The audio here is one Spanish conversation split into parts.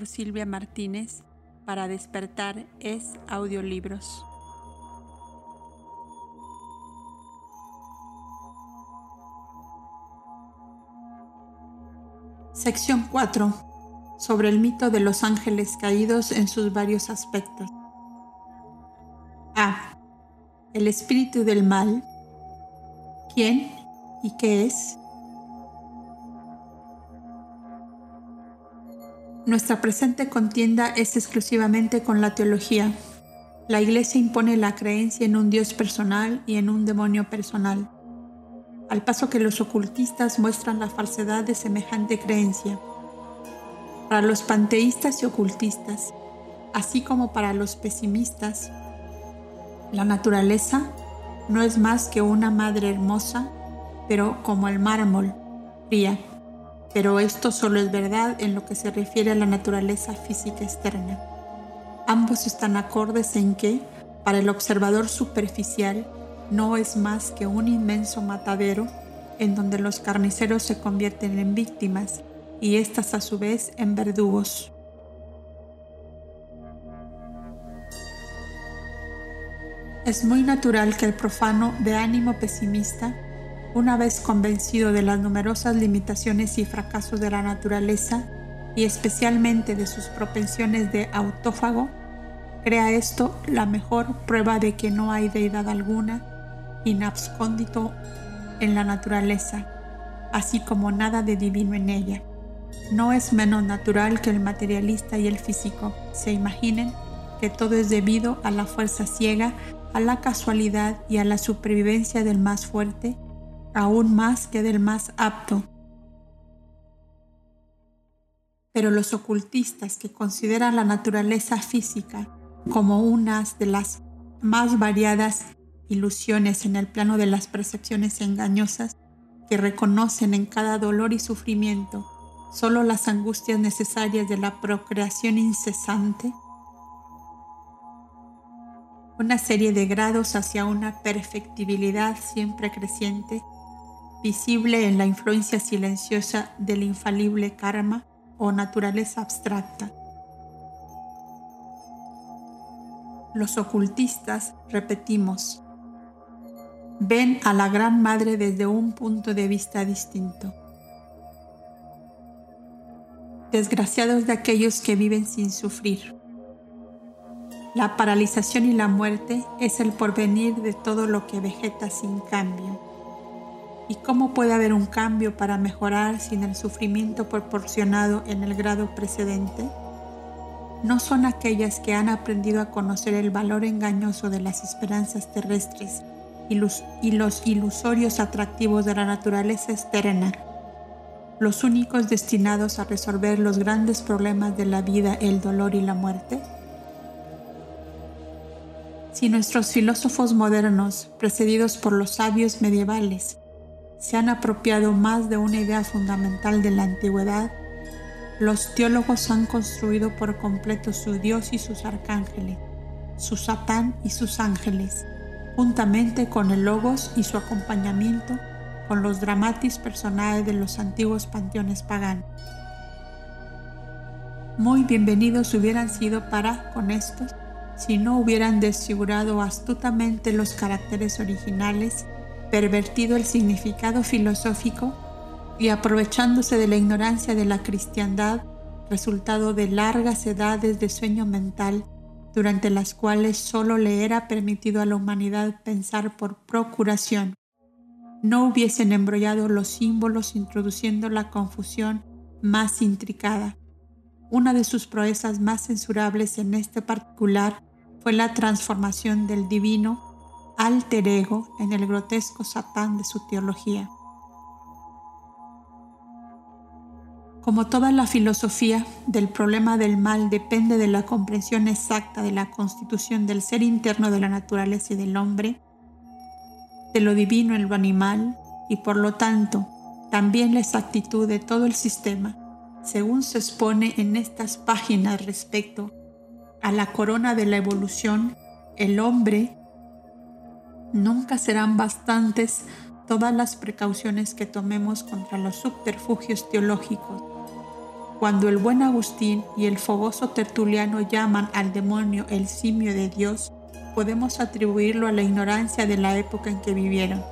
por Silvia Martínez para despertar es audiolibros. Sección 4. Sobre el mito de los ángeles caídos en sus varios aspectos. A. El espíritu del mal. ¿Quién y qué es? Nuestra presente contienda es exclusivamente con la teología. La Iglesia impone la creencia en un Dios personal y en un demonio personal, al paso que los ocultistas muestran la falsedad de semejante creencia. Para los panteístas y ocultistas, así como para los pesimistas, la naturaleza no es más que una madre hermosa, pero como el mármol, fría pero esto solo es verdad en lo que se refiere a la naturaleza física externa. Ambos están acordes en que, para el observador superficial, no es más que un inmenso matadero en donde los carniceros se convierten en víctimas y éstas a su vez en verdugos. Es muy natural que el profano de ánimo pesimista una vez convencido de las numerosas limitaciones y fracasos de la naturaleza y especialmente de sus propensiones de autófago, crea esto la mejor prueba de que no hay deidad alguna inabscóndito en la naturaleza, así como nada de divino en ella. No es menos natural que el materialista y el físico se imaginen que todo es debido a la fuerza ciega, a la casualidad y a la supervivencia del más fuerte aún más que del más apto. Pero los ocultistas que consideran la naturaleza física como una de las más variadas ilusiones en el plano de las percepciones engañosas, que reconocen en cada dolor y sufrimiento solo las angustias necesarias de la procreación incesante, una serie de grados hacia una perfectibilidad siempre creciente visible en la influencia silenciosa del infalible karma o naturaleza abstracta. Los ocultistas, repetimos, ven a la Gran Madre desde un punto de vista distinto. Desgraciados de aquellos que viven sin sufrir. La paralización y la muerte es el porvenir de todo lo que vegeta sin cambio. ¿Y cómo puede haber un cambio para mejorar sin el sufrimiento proporcionado en el grado precedente? No son aquellas que han aprendido a conocer el valor engañoso de las esperanzas terrestres y los, ilusorios atractivos de la naturaleza externa, los únicos destinados a resolver los grandes problemas de la vida, el dolor y la muerte? Si nuestros filósofos modernos, precedidos por los sabios medievales, se han apropiado más de una idea fundamental de la antigüedad, los teólogos han construido por completo su Dios y sus arcángeles, su Satán y sus ángeles, juntamente con el Logos y su acompañamiento con los dramatis personales de los antiguos panteones paganos. Muy bienvenidos hubieran sido para con estos si no hubieran desfigurado astutamente los caracteres originales pervertido el significado filosófico y aprovechándose de la ignorancia de la cristiandad, resultado de largas edades de sueño mental, durante las cuales solo le era permitido a la humanidad pensar por procuración, no hubiesen embrollado los símbolos introduciendo la confusión más intricada. Una de sus proezas más censurables en este particular fue la transformación del divino alter ego en el grotesco Satán de su teología. Como toda la filosofía del problema del mal depende de la comprensión exacta de la constitución del ser interno de la naturaleza y del hombre, de lo divino en lo animal y por lo tanto también la exactitud de todo el sistema, según se expone en estas páginas respecto a la corona de la evolución, el hombre Nunca serán bastantes todas las precauciones que tomemos contra los subterfugios teológicos. Cuando el buen Agustín y el fogoso Tertuliano llaman al demonio el simio de Dios, podemos atribuirlo a la ignorancia de la época en que vivieron.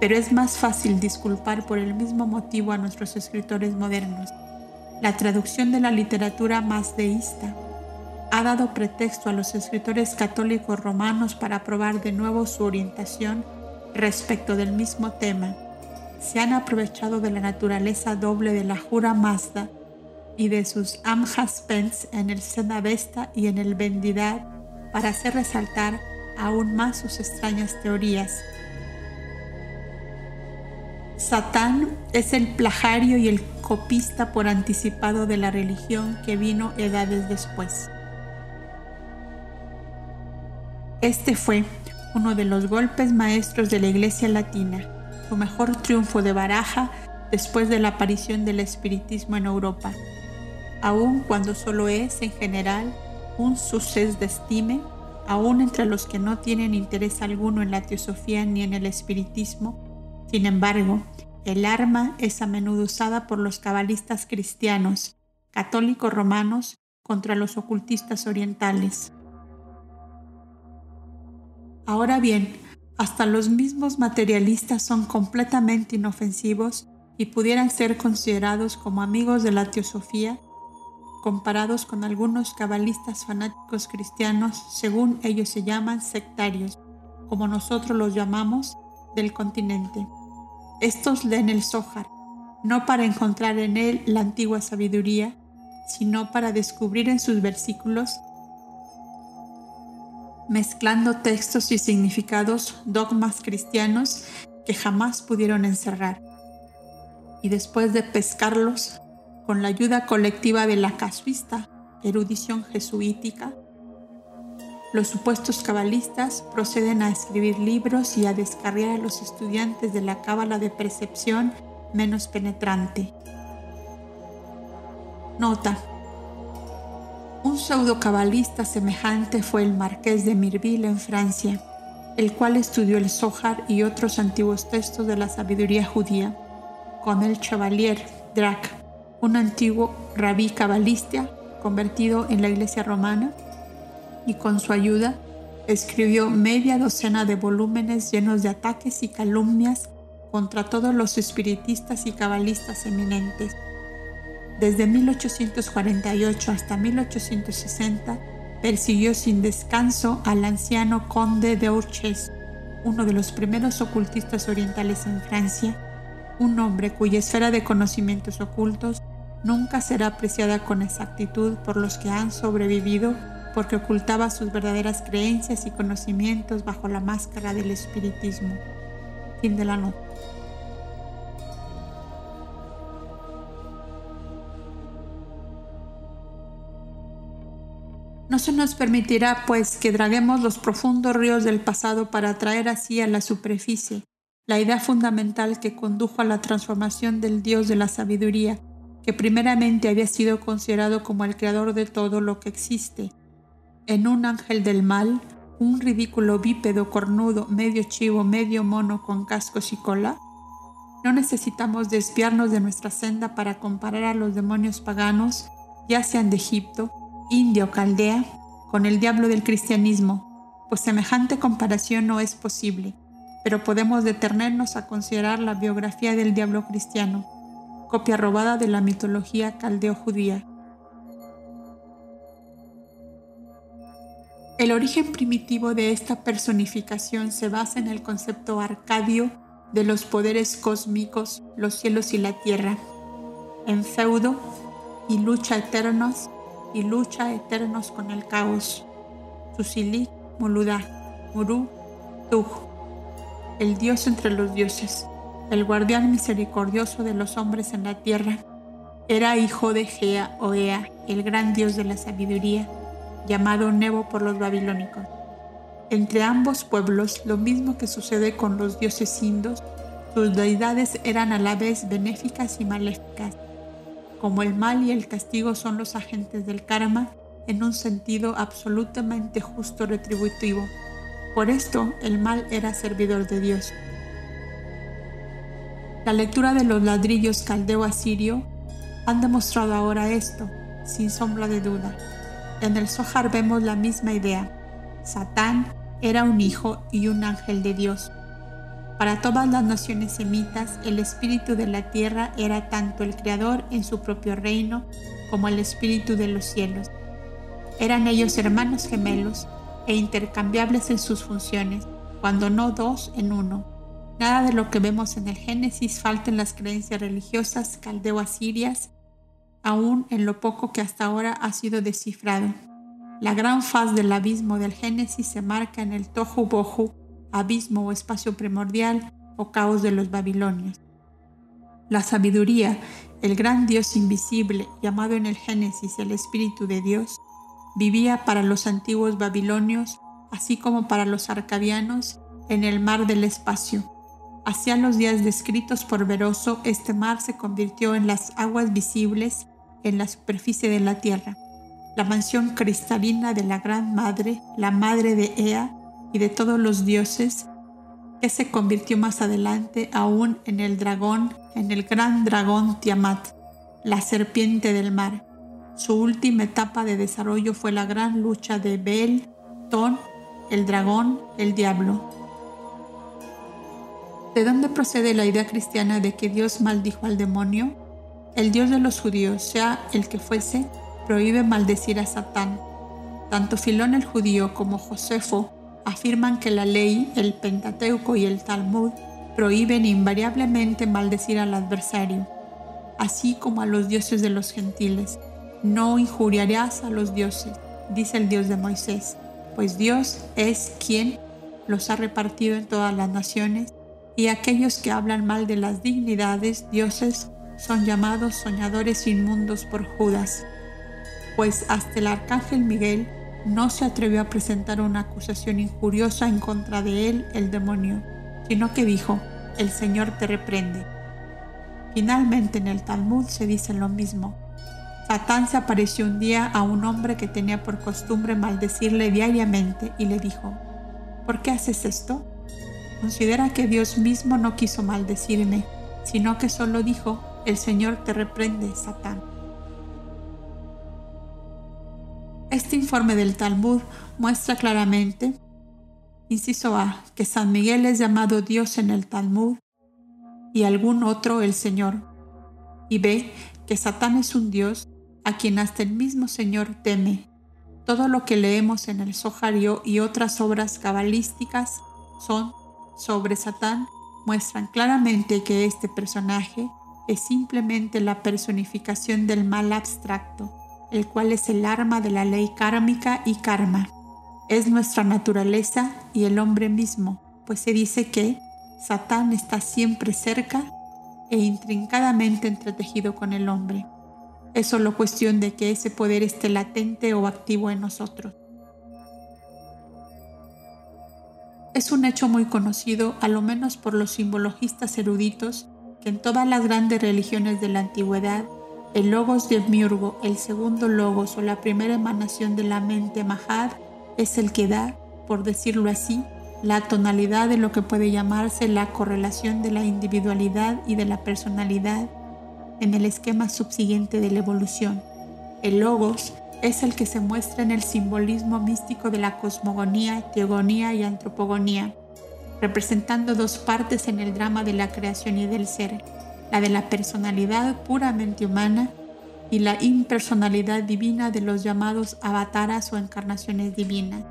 Pero es más fácil disculpar por el mismo motivo a nuestros escritores modernos. La traducción de la literatura más deísta ha dado pretexto a los escritores católicos romanos para probar de nuevo su orientación respecto del mismo tema. Se han aprovechado de la naturaleza doble de la Jura Mazda y de sus Amhaspens en el Senavesta y en el Vendidad para hacer resaltar aún más sus extrañas teorías. Satán es el plagiario y el copista por anticipado de la religión que vino edades después. Este fue uno de los golpes maestros de la Iglesia Latina, su mejor triunfo de baraja después de la aparición del espiritismo en Europa, aun cuando solo es en general un suceso de estime, aun entre los que no tienen interés alguno en la teosofía ni en el espiritismo. Sin embargo, el arma es a menudo usada por los cabalistas cristianos, católicos romanos, contra los ocultistas orientales. Ahora bien, hasta los mismos materialistas son completamente inofensivos y pudieran ser considerados como amigos de la teosofía comparados con algunos cabalistas fanáticos cristianos, según ellos se llaman sectarios, como nosotros los llamamos, del continente. Estos leen el Zohar, no para encontrar en él la antigua sabiduría, sino para descubrir en sus versículos mezclando textos y significados, dogmas cristianos que jamás pudieron encerrar. Y después de pescarlos, con la ayuda colectiva de la casuista, erudición jesuítica, los supuestos cabalistas proceden a escribir libros y a descarriar a los estudiantes de la cábala de percepción menos penetrante. Nota. Un pseudo-cabalista semejante fue el marqués de Mirville en Francia, el cual estudió el Zohar y otros antiguos textos de la sabiduría judía, con el Chevalier Drac, un antiguo rabí cabalista convertido en la iglesia romana, y con su ayuda escribió media docena de volúmenes llenos de ataques y calumnias contra todos los espiritistas y cabalistas eminentes. Desde 1848 hasta 1860 persiguió sin descanso al anciano conde de Orchez, uno de los primeros ocultistas orientales en Francia, un hombre cuya esfera de conocimientos ocultos nunca será apreciada con exactitud por los que han sobrevivido porque ocultaba sus verdaderas creencias y conocimientos bajo la máscara del espiritismo. Fin de la nota. No se nos permitirá, pues, que draguemos los profundos ríos del pasado para traer así a la superficie la idea fundamental que condujo a la transformación del Dios de la sabiduría, que primeramente había sido considerado como el creador de todo lo que existe, en un ángel del mal, un ridículo bípedo cornudo, medio chivo, medio mono con cascos y cola? No necesitamos desviarnos de nuestra senda para comparar a los demonios paganos, ya sean de Egipto, India o Caldea, con el diablo del cristianismo, pues semejante comparación no es posible, pero podemos detenernos a considerar la biografía del diablo cristiano, copia robada de la mitología caldeo-judía. El origen primitivo de esta personificación se basa en el concepto arcadio de los poderes cósmicos, los cielos y la tierra, en feudo y lucha eternos y lucha eternos con el caos. Susili, Moluda, Muru, Tuj, el Dios entre los dioses, el guardián misericordioso de los hombres en la tierra, era hijo de Gea o Ea, el gran dios de la sabiduría, llamado Nebo por los babilónicos. Entre ambos pueblos, lo mismo que sucede con los dioses indos, sus deidades eran a la vez benéficas y maléficas como el mal y el castigo son los agentes del karma en un sentido absolutamente justo retributivo. Por esto el mal era servidor de Dios. La lectura de los ladrillos caldeo asirio han demostrado ahora esto, sin sombra de duda. En el Zohar vemos la misma idea. Satán era un hijo y un ángel de Dios. Para todas las naciones semitas, el espíritu de la tierra era tanto el creador en su propio reino como el espíritu de los cielos. Eran ellos hermanos gemelos e intercambiables en sus funciones, cuando no dos en uno. Nada de lo que vemos en el Génesis falta en las creencias religiosas caldeo-asirias aún en lo poco que hasta ahora ha sido descifrado. La gran faz del abismo del Génesis se marca en el Tohu Bohu, abismo o espacio primordial o caos de los babilonios. La sabiduría, el gran Dios invisible, llamado en el Génesis el Espíritu de Dios, vivía para los antiguos babilonios, así como para los arcadianos, en el mar del espacio. Hacia los días descritos por Veroso, este mar se convirtió en las aguas visibles en la superficie de la tierra, la mansión cristalina de la Gran Madre, la Madre de Ea y de todos los dioses, que se convirtió más adelante aún en el dragón, en el gran dragón Tiamat, la serpiente del mar. Su última etapa de desarrollo fue la gran lucha de Bel, Ton, el dragón, el diablo. ¿De dónde procede la idea cristiana de que Dios maldijo al demonio? El Dios de los judíos, sea el que fuese, prohíbe maldecir a Satán. Tanto Filón el judío como Josefo afirman que la ley, el Pentateuco y el Talmud prohíben invariablemente maldecir al adversario, así como a los dioses de los gentiles. No injuriarás a los dioses, dice el Dios de Moisés, pues Dios es quien los ha repartido en todas las naciones, y aquellos que hablan mal de las dignidades, dioses, son llamados soñadores inmundos por Judas, pues hasta el arcángel Miguel no se atrevió a presentar una acusación injuriosa en contra de él, el demonio, sino que dijo, el Señor te reprende. Finalmente en el Talmud se dice lo mismo. Satán se apareció un día a un hombre que tenía por costumbre maldecirle diariamente y le dijo, ¿por qué haces esto? Considera que Dios mismo no quiso maldecirme, sino que solo dijo, el Señor te reprende, Satán. Este informe del Talmud muestra claramente, inciso A, que San Miguel es llamado Dios en el Talmud y algún otro el Señor. Y B, que Satán es un Dios a quien hasta el mismo Señor teme. Todo lo que leemos en el Sohario y otras obras cabalísticas son sobre Satán muestran claramente que este personaje es simplemente la personificación del mal abstracto, el cual es el arma de la ley kármica y karma. Es nuestra naturaleza y el hombre mismo, pues se dice que Satán está siempre cerca e intrincadamente entretejido con el hombre. Es solo cuestión de que ese poder esté latente o activo en nosotros. Es un hecho muy conocido, a lo menos por los simbologistas eruditos, en todas las grandes religiones de la antigüedad, el logos de Miurgo, el segundo logos o la primera emanación de la mente Mahad, es el que da, por decirlo así, la tonalidad de lo que puede llamarse la correlación de la individualidad y de la personalidad en el esquema subsiguiente de la evolución. El logos es el que se muestra en el simbolismo místico de la cosmogonía, teogonía y antropogonía representando dos partes en el drama de la creación y del ser, la de la personalidad puramente humana y la impersonalidad divina de los llamados avataras o encarnaciones divinas,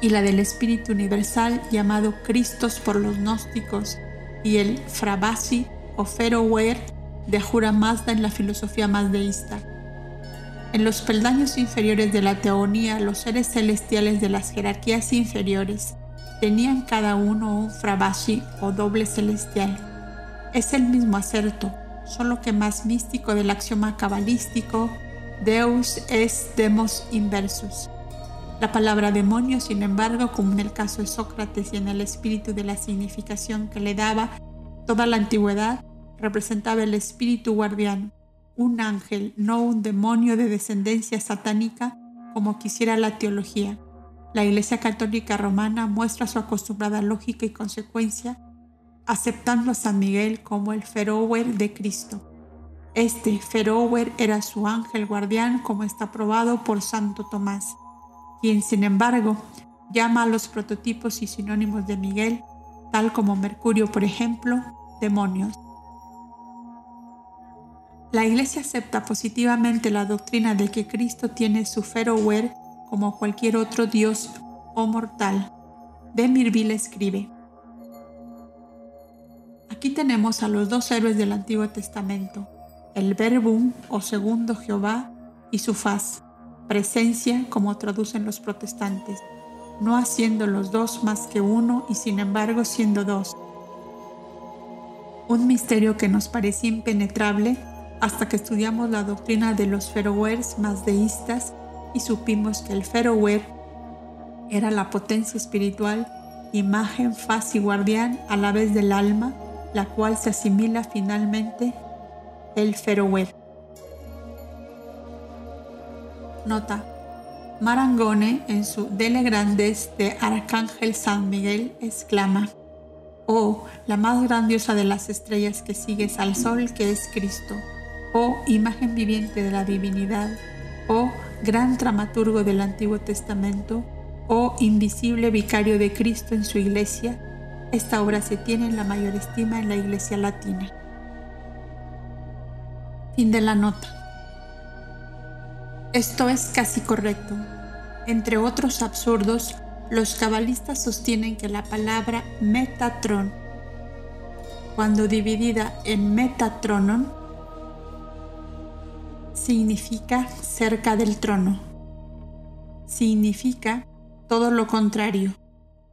y la del espíritu universal llamado Cristos por los gnósticos y el Frabasi o Ferower de Ahura Mazda en la filosofía mazdeísta. En los peldaños inferiores de la teonía, los seres celestiales de las jerarquías inferiores tenían cada uno un frabashi o doble celestial. Es el mismo acerto, solo que más místico del axioma cabalístico Deus es demos inversus. La palabra demonio, sin embargo, como en el caso de Sócrates y en el espíritu de la significación que le daba toda la antigüedad, representaba el espíritu guardián, un ángel, no un demonio de descendencia satánica como quisiera la teología. La Iglesia Católica Romana muestra su acostumbrada lógica y consecuencia, aceptando a San Miguel como el ferower de Cristo. Este Ferower era su ángel guardián como está probado por Santo Tomás, quien sin embargo llama a los prototipos y sinónimos de Miguel, tal como Mercurio por ejemplo, demonios. La Iglesia acepta positivamente la doctrina de que Cristo tiene su Ferower como cualquier otro Dios o mortal. De Mirville escribe, Aquí tenemos a los dos héroes del Antiguo Testamento, el Verbum o segundo Jehová y su faz, presencia como traducen los protestantes, no haciendo los dos más que uno y sin embargo siendo dos. Un misterio que nos parecía impenetrable hasta que estudiamos la doctrina de los Ferowers más deístas y supimos que el Ferower era la potencia espiritual, imagen, faz y guardián a la vez del alma, la cual se asimila finalmente el Ferower. Nota. Marangone en su Dele Grandes de Arcángel San Miguel exclama, Oh, la más grandiosa de las estrellas que sigues al sol que es Cristo, oh imagen viviente de la divinidad, oh gran dramaturgo del Antiguo Testamento, oh invisible vicario de Cristo en su iglesia, esta obra se tiene en la mayor estima en la iglesia latina. Fin de la nota. Esto es casi correcto. Entre otros absurdos, los cabalistas sostienen que la palabra Metatron, cuando dividida en Metatronon, significa cerca del trono. Significa todo lo contrario,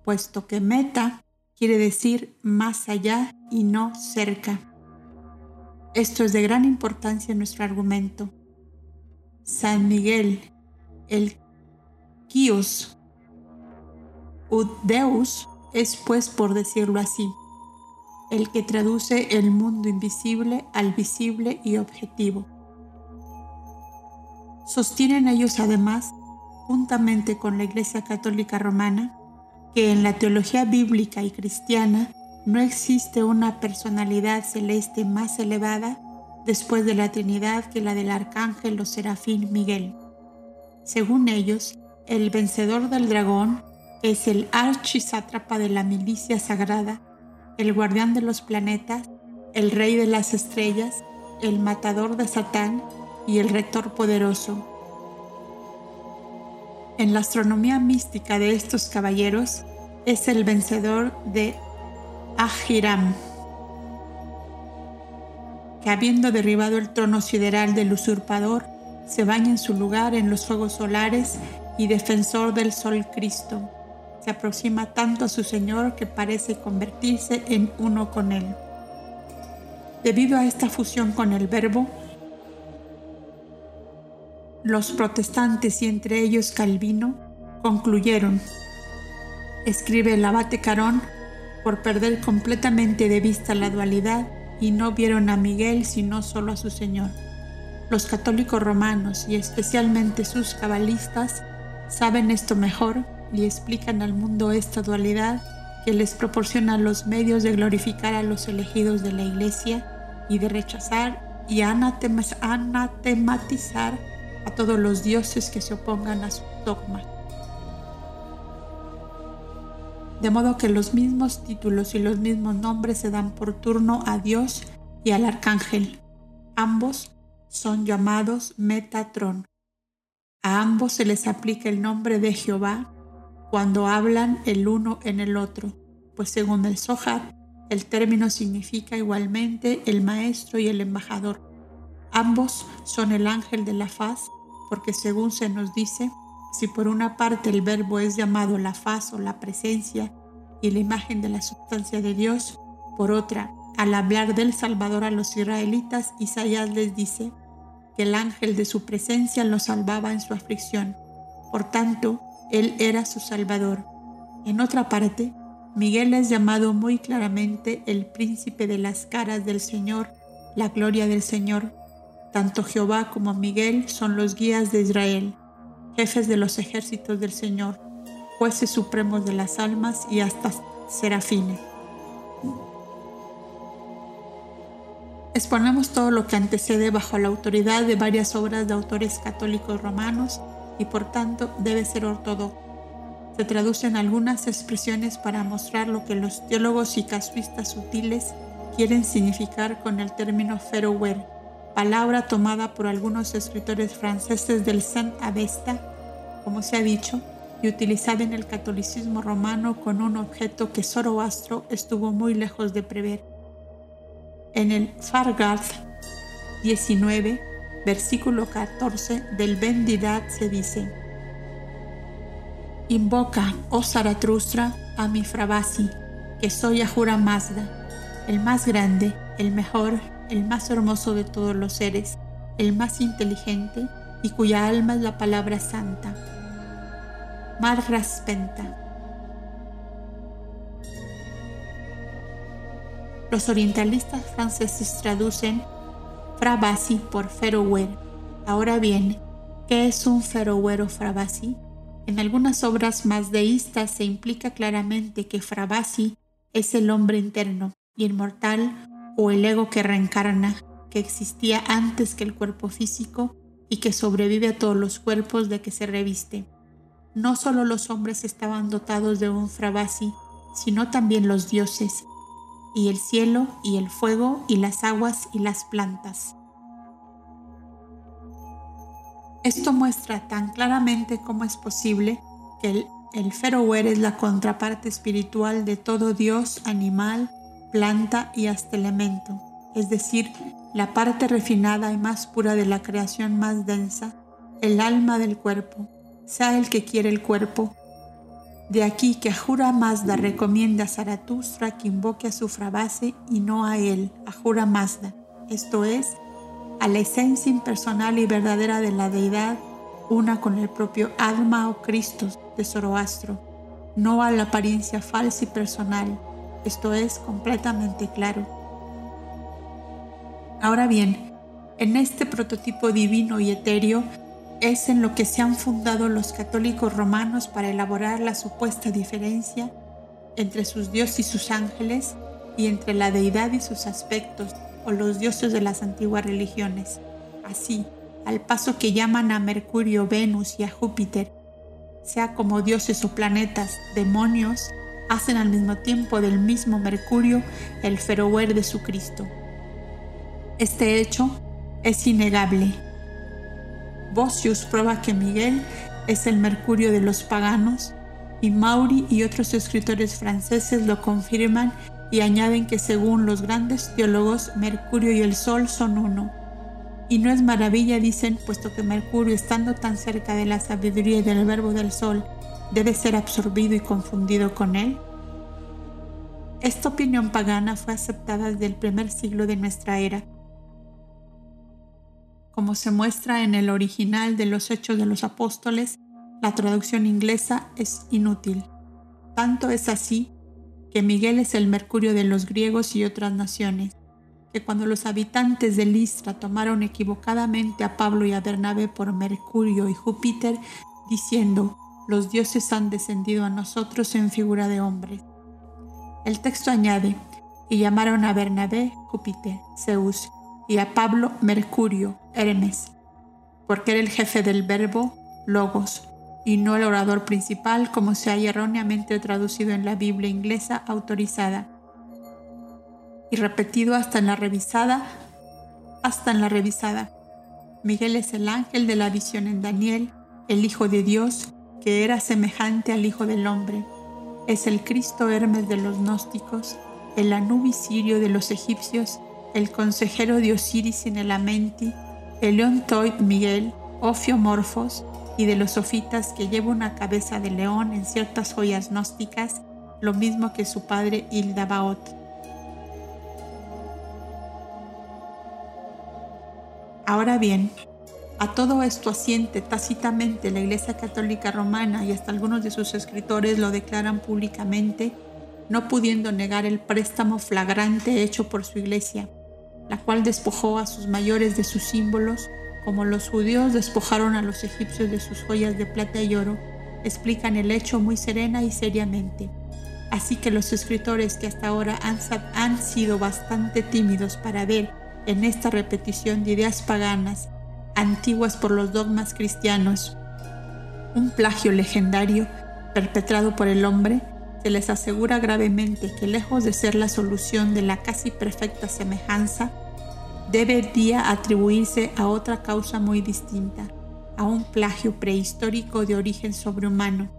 puesto que meta quiere decir más allá y no cerca. Esto es de gran importancia en nuestro argumento. San Miguel, el Kios, Deus, es pues por decirlo así, el que traduce el mundo invisible al visible y objetivo. Sostienen ellos además, juntamente con la Iglesia Católica Romana, que en la teología bíblica y cristiana no existe una personalidad celeste más elevada después de la Trinidad que la del arcángel o serafín Miguel. Según ellos, el vencedor del dragón es el archisátrapa de la milicia sagrada, el guardián de los planetas, el rey de las estrellas, el matador de Satán y el rector poderoso. En la astronomía mística de estos caballeros es el vencedor de Ahiram, que habiendo derribado el trono sideral del usurpador, se baña en su lugar en los fuegos solares y defensor del sol Cristo. Se aproxima tanto a su Señor que parece convertirse en uno con él. Debido a esta fusión con el Verbo, los protestantes y entre ellos Calvino concluyeron, escribe el abate Carón, por perder completamente de vista la dualidad y no vieron a Miguel sino solo a su Señor. Los católicos romanos y especialmente sus cabalistas saben esto mejor y explican al mundo esta dualidad que les proporciona los medios de glorificar a los elegidos de la Iglesia y de rechazar y anatematizar a todos los dioses que se opongan a su dogma de modo que los mismos títulos y los mismos nombres se dan por turno a Dios y al arcángel. Ambos son llamados Metatron. A ambos se les aplica el nombre de Jehová cuando hablan el uno en el otro, pues según el Zohar, el término significa igualmente el maestro y el embajador. Ambos son el ángel de la faz, porque según se nos dice, si por una parte el verbo es llamado la faz o la presencia y la imagen de la sustancia de Dios, por otra, al hablar del Salvador a los israelitas, Isaías les dice que el ángel de su presencia los salvaba en su aflicción. Por tanto, él era su Salvador. En otra parte, Miguel es llamado muy claramente el príncipe de las caras del Señor, la gloria del Señor. Tanto Jehová como Miguel son los guías de Israel jefes de los ejércitos del Señor, jueces supremos de las almas y hasta serafines. Exponemos todo lo que antecede bajo la autoridad de varias obras de autores católicos romanos y por tanto debe ser ortodoxo. Se traducen algunas expresiones para mostrar lo que los teólogos y casuistas sutiles quieren significar con el término ferrower, palabra tomada por algunos escritores franceses del Saint Avesta, como se ha dicho, y utilizada en el catolicismo romano con un objeto que Zoroastro estuvo muy lejos de prever. En el Fargard 19, versículo 14 del Bendidat se dice, Invoca, oh Zaratustra, a mi Frabasi, que soy Ahura Mazda, el más grande, el mejor, el más hermoso de todos los seres, el más inteligente y cuya alma es la palabra santa. Mar Raspenta. Los orientalistas franceses traducen Frabasi por Ferower. Ahora bien, ¿qué es un Ferower o Frabasi? En algunas obras más deístas se implica claramente que Frabasi es el hombre interno, y inmortal o el ego que reencarna, que existía antes que el cuerpo físico y que sobrevive a todos los cuerpos de que se reviste. No solo los hombres estaban dotados de un frabasi, sino también los dioses, y el cielo, y el fuego, y las aguas, y las plantas. Esto muestra tan claramente cómo es posible que el, el es la contraparte espiritual de todo dios, animal, planta y hasta elemento, es decir, la parte refinada y más pura de la creación más densa, el alma del cuerpo, sea el que quiere el cuerpo. De aquí que Ajura Mazda recomienda a Zaratustra que invoque a su frabase y no a él, Ajura Mazda, esto es, a la esencia impersonal y verdadera de la deidad, una con el propio alma o Cristo de Zoroastro, no a la apariencia falsa y personal. Esto es completamente claro. Ahora bien, en este prototipo divino y etéreo es en lo que se han fundado los católicos romanos para elaborar la supuesta diferencia entre sus dioses y sus ángeles y entre la deidad y sus aspectos o los dioses de las antiguas religiones. Así, al paso que llaman a Mercurio, Venus y a Júpiter, sea como dioses o planetas, demonios, hacen al mismo tiempo del mismo Mercurio el ferower de su Cristo. Este hecho es innegable. Bosius prueba que Miguel es el Mercurio de los paganos y Mauri y otros escritores franceses lo confirman y añaden que según los grandes teólogos, Mercurio y el Sol son uno. Y no es maravilla, dicen, puesto que Mercurio, estando tan cerca de la sabiduría y del verbo del Sol, debe ser absorbido y confundido con él. Esta opinión pagana fue aceptada desde el primer siglo de nuestra era. Como se muestra en el original de los Hechos de los Apóstoles, la traducción inglesa es inútil. Tanto es así que Miguel es el Mercurio de los griegos y otras naciones, que cuando los habitantes de Listra tomaron equivocadamente a Pablo y a Bernabé por Mercurio y Júpiter, diciendo, los dioses han descendido a nosotros en figura de hombres. El texto añade, y llamaron a Bernabé Júpiter, Zeus, y a Pablo Mercurio, Hermes, porque era el jefe del verbo logos, y no el orador principal como se haya erróneamente traducido en la Biblia inglesa autorizada y repetido hasta en la revisada, hasta en la revisada. Miguel es el ángel de la visión en Daniel, el Hijo de Dios, que era semejante al Hijo del Hombre. Es el Cristo Hermes de los gnósticos, el Anubis Sirio de los egipcios, el consejero de Osiris en el Amenti, el León Toy Miguel, Ofiomorfos, y de los sofitas que lleva una cabeza de león en ciertas joyas gnósticas, lo mismo que su padre Hildabaot. Ahora bien, a todo esto asiente tácitamente la Iglesia Católica Romana y hasta algunos de sus escritores lo declaran públicamente, no pudiendo negar el préstamo flagrante hecho por su Iglesia, la cual despojó a sus mayores de sus símbolos como los judíos despojaron a los egipcios de sus joyas de plata y oro, explican el hecho muy serena y seriamente. Así que los escritores que hasta ahora han, sido bastante tímidos para ver en esta repetición de ideas paganas, antiguas por los dogmas cristianos. Un plagio legendario perpetrado por el hombre, se les asegura gravemente que lejos de ser la solución de la casi perfecta semejanza, debería atribuirse a otra causa muy distinta, a un plagio prehistórico de origen sobrehumano.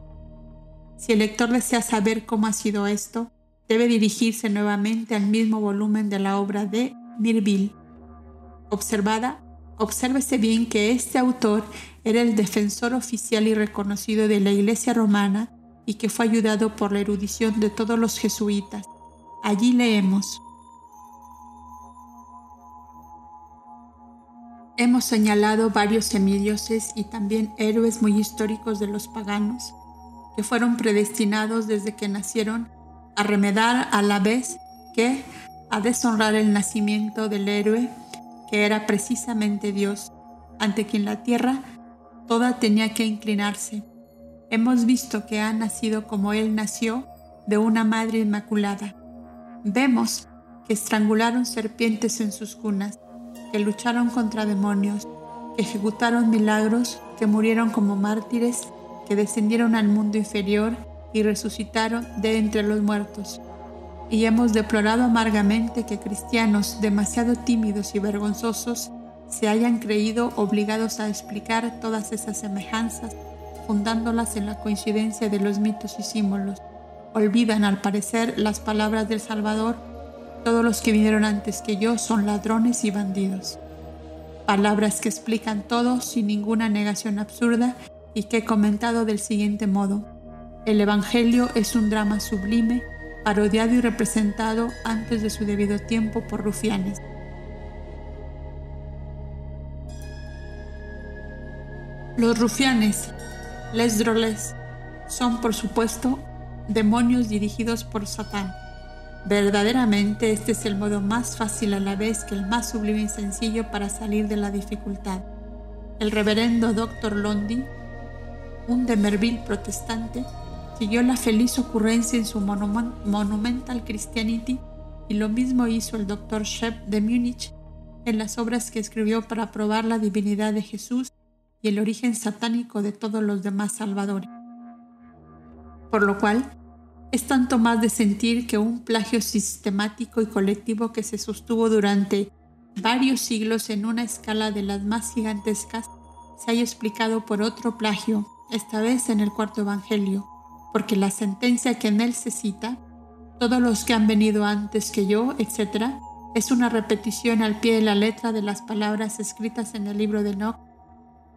Si el lector desea saber cómo ha sido esto, debe dirigirse nuevamente al mismo volumen de la obra de Mirville. Observada, obsérvese bien que este autor era el defensor oficial y reconocido de la Iglesia romana y que fue ayudado por la erudición de todos los jesuitas. Allí leemos. Hemos señalado varios semidioses y también héroes muy históricos de los paganos, que fueron predestinados desde que nacieron a remedar a la vez que a deshonrar el nacimiento del héroe, que era precisamente Dios, ante quien la tierra toda tenía que inclinarse. Hemos visto que ha nacido como Él nació, de una madre inmaculada. Vemos que estrangularon serpientes en sus cunas, que lucharon contra demonios, que ejecutaron milagros, que murieron como mártires, que descendieron al mundo inferior y resucitaron de entre los muertos. Y hemos deplorado amargamente que cristianos demasiado tímidos y vergonzosos se hayan creído obligados a explicar todas esas semejanzas, fundándolas en la coincidencia de los mitos y símbolos. Olvidan al parecer las palabras del Salvador todos los que vinieron antes que yo son ladrones y bandidos. Palabras que explican todo sin ninguna negación absurda y que he comentado del siguiente modo. El Evangelio es un drama sublime, parodiado y representado antes de su debido tiempo por rufianes. Los rufianes, les droles, son por supuesto demonios dirigidos por Satán Verdaderamente este es el modo más fácil a la vez que el más sublime y sencillo para salir de la dificultad. El reverendo Dr. Londi, un de Merville protestante, siguió la feliz ocurrencia en su Monumental Christianity y lo mismo hizo el Dr. Shep de Múnich en las obras que escribió para probar la divinidad de Jesús y el origen satánico de todos los demás salvadores. Por lo cual, es tanto más de sentir que un plagio sistemático y colectivo que se sostuvo durante varios siglos en una escala de las más gigantescas se haya explicado por otro plagio, esta vez en el cuarto Evangelio, porque la sentencia que en él se cita, todos los que han venido antes que yo, etc., es una repetición al pie de la letra de las palabras escritas en el libro de Enoch,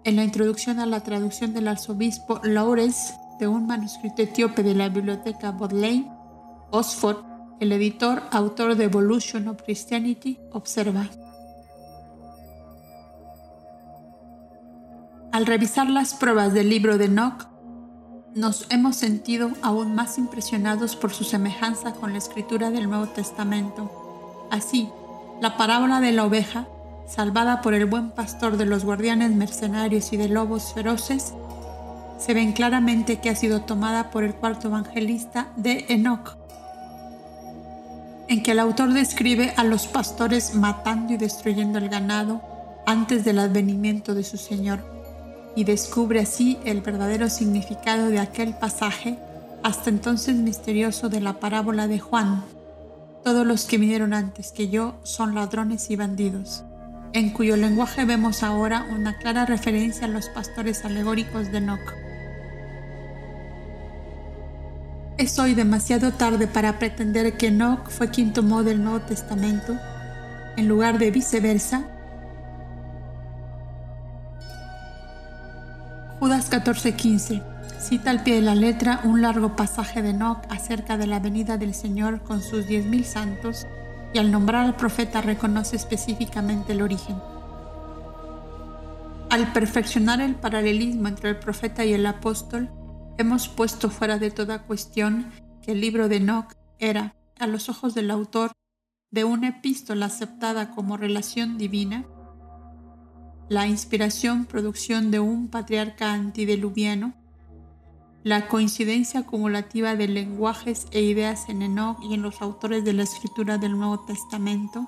en la introducción a la traducción del arzobispo Lawrence de un manuscrito etíope de la biblioteca Bodleian, Oxford, el editor, autor de Evolution of Christianity, observa. Al revisar las pruebas del libro de Enoch, nos hemos sentido aún más impresionados por su semejanza con la escritura del Nuevo Testamento. Así, la parábola de la oveja, salvada por el buen pastor de los guardianes mercenarios y de lobos feroces, se ven claramente que ha sido tomada por el cuarto evangelista de Enoch, en que el autor describe a los pastores matando y destruyendo el ganado antes del advenimiento de su Señor, y descubre así el verdadero significado de aquel pasaje hasta entonces misterioso de la parábola de Juan. Todos los que vinieron antes que yo son ladrones y bandidos, en cuyo lenguaje vemos ahora una clara referencia a los pastores alegóricos de Enoch. Es hoy demasiado tarde para pretender que Enoch fue quien tomó del Nuevo Testamento, en lugar de viceversa. Judas 14:15 cita al pie de la letra un largo pasaje de Enoch acerca de la venida del Señor con sus diez mil santos y al nombrar al profeta reconoce específicamente el origen. Al perfeccionar el paralelismo entre el profeta y el apóstol, Hemos puesto fuera de toda cuestión que el libro de Enoch era, a los ojos del autor, de una epístola aceptada como relación divina, la inspiración producción de un patriarca antideluviano, la coincidencia acumulativa de lenguajes e ideas en Enoch y en los autores de la escritura del Nuevo Testamento,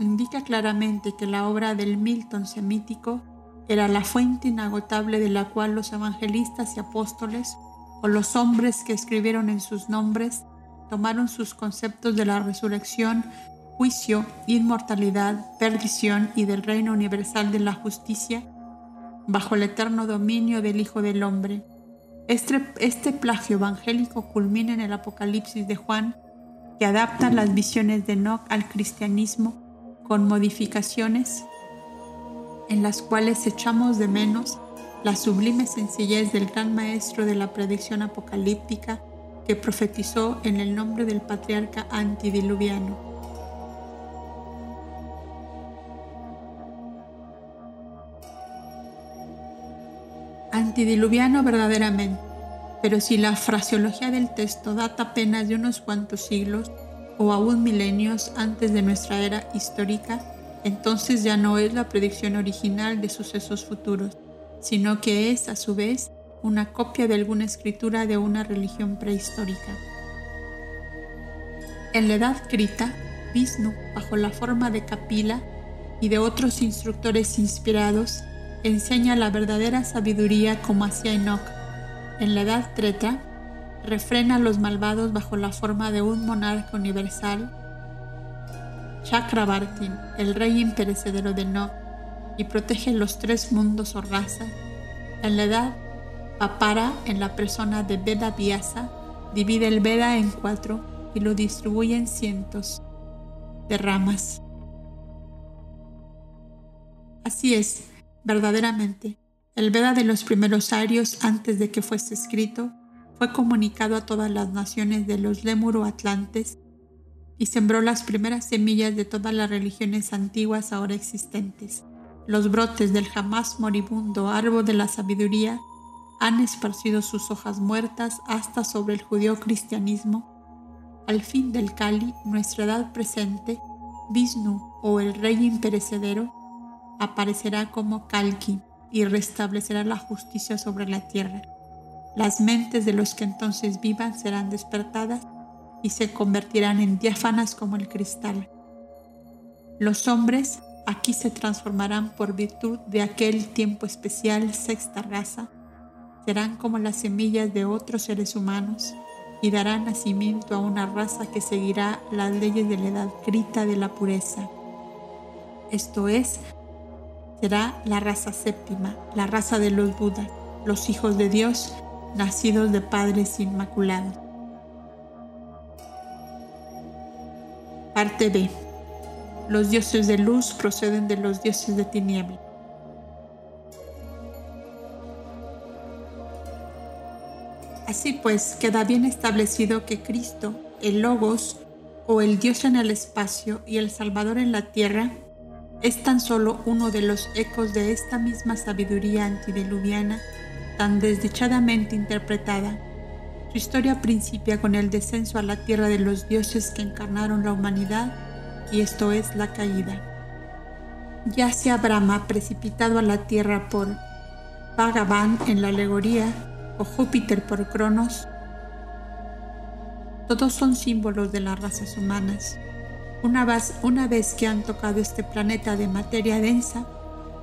indica claramente que la obra del Milton semítico era la fuente inagotable de la cual los evangelistas y apóstoles o los hombres que escribieron en sus nombres tomaron sus conceptos de la resurrección, juicio, inmortalidad, perdición y del reino universal de la justicia bajo el eterno dominio del Hijo del Hombre. Este, este plagio evangélico culmina en el Apocalipsis de Juan, que adapta las visiones de Enoch al cristianismo con modificaciones en las cuales echamos de menos la sublime sencillez del gran maestro de la predicción apocalíptica que profetizó en el nombre del patriarca antidiluviano. Antidiluviano verdaderamente, pero si la fraseología del texto data apenas de unos cuantos siglos o aún milenios antes de nuestra era histórica, entonces ya no es la predicción original de sucesos futuros, sino que es a su vez una copia de alguna escritura de una religión prehistórica. En la edad Krita, Vishnu, bajo la forma de Kapila y de otros instructores inspirados, enseña la verdadera sabiduría como hacía Enoch. En la edad Treta, refrena a los malvados bajo la forma de un monarca universal, Chakrabartin, el rey imperecedero de Enoch, y protege los tres mundos o razas. En la edad Papara, en la persona de Veda Vyasa, divide el Veda en cuatro y lo distribuye en cientos de ramas. Así es, verdaderamente, el Veda de los primeros arios antes de que fuese escrito fue comunicado a todas las naciones de los Lemuro-Atlantes y sembró las primeras semillas de todas las religiones antiguas ahora existentes. Los brotes del jamás moribundo árbol de la sabiduría han esparcido sus hojas muertas hasta sobre el judío cristianismo. Al fin del Kali, nuestra edad presente, Vishnu o el rey imperecedero, aparecerá como Kalki y restablecerá la justicia sobre la tierra. Las mentes de los que entonces vivan serán despertadas y se convertirán en diáfanas como el cristal. Los hombres aquí se transformarán por virtud de aquel tiempo especial sexta raza serán como las semillas de otros seres humanos y darán nacimiento a una raza que seguirá las leyes de la edad grita de la pureza. Esto es, será la raza séptima, la raza de los Budas, los hijos de Dios, nacidos de padres inmaculados. Parte B. Los dioses de luz proceden de los dioses de tiniebla. Así pues, queda bien establecido que Cristo, el Logos, o el Dios en el espacio y el Salvador en la tierra, es tan solo uno de los ecos de esta misma sabiduría antediluviana tan desdichadamente interpretada. Su historia principia con el descenso a la tierra de los dioses que encarnaron la humanidad, y esto es la caída. Ya sea Brahma precipitado a la tierra por Bhagavan en la alegoría, o Júpiter por Cronos, todos son símbolos de las razas humanas. Una vez, una vez que han tocado este planeta de materia densa,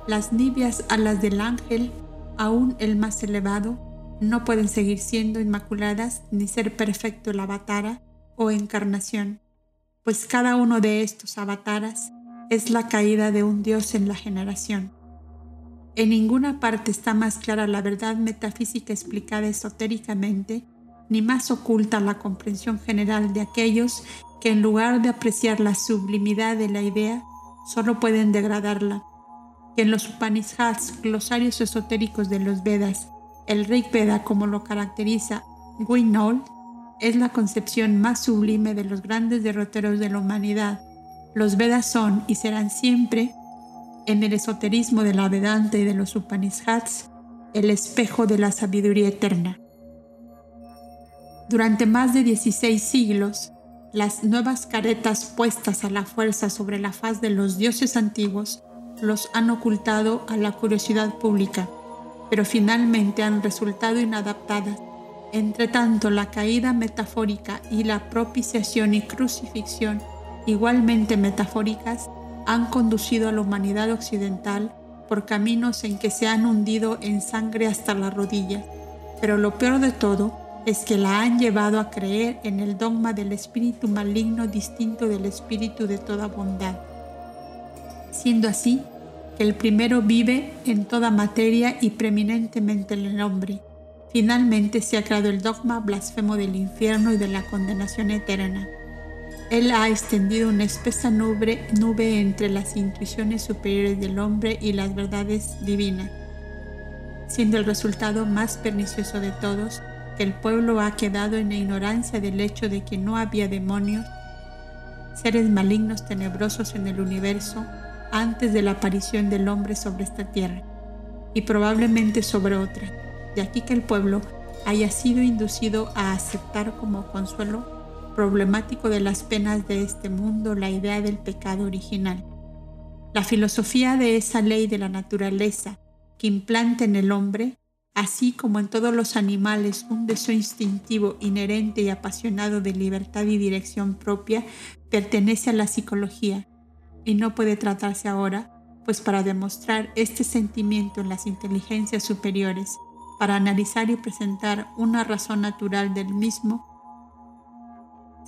las nibias alas del ángel, aún el más elevado, no pueden seguir siendo inmaculadas ni ser perfecto el avatara o encarnación, pues cada uno de estos avataras es la caída de un dios en la generación. En ninguna parte está más clara la verdad metafísica explicada esotéricamente, ni más oculta la comprensión general de aquellos que en lugar de apreciar la sublimidad de la idea, solo pueden degradarla. Que en los Upanishads, glosarios esotéricos de los Vedas, el Rig Veda, como lo caracteriza Winold, es la concepción más sublime de los grandes derroteros de la humanidad. Los Vedas son y serán siempre en el esoterismo de la Vedanta y de los Upanishads, el espejo de la sabiduría eterna. Durante más de 16 siglos, las nuevas caretas puestas a la fuerza sobre la faz de los dioses antiguos los han ocultado a la curiosidad pública, pero finalmente han resultado inadaptadas. Entre tanto, la caída metafórica y la propiciación y crucifixión, igualmente metafóricas, han conducido a la humanidad occidental por caminos en que se han hundido en sangre hasta la rodilla. Pero lo peor de todo es que la han llevado a creer en el dogma del espíritu maligno distinto del espíritu de toda bondad. Siendo así, que el primero vive en toda materia y preeminentemente en el hombre. Finalmente se ha creado el dogma blasfemo del infierno y de la condenación eterna. Él ha extendido una espesa nube, nube entre las intuiciones superiores del hombre y las verdades divinas, siendo el resultado más pernicioso de todos el pueblo ha quedado en la ignorancia del hecho de que no había demonios, seres malignos tenebrosos en el universo antes de la aparición del hombre sobre esta tierra y probablemente sobre otra. De aquí que el pueblo haya sido inducido a aceptar como consuelo problemático de las penas de este mundo la idea del pecado original. La filosofía de esa ley de la naturaleza que implanta en el hombre, así como en todos los animales, un deseo instintivo, inherente y apasionado de libertad y dirección propia, pertenece a la psicología y no puede tratarse ahora, pues para demostrar este sentimiento en las inteligencias superiores, para analizar y presentar una razón natural del mismo,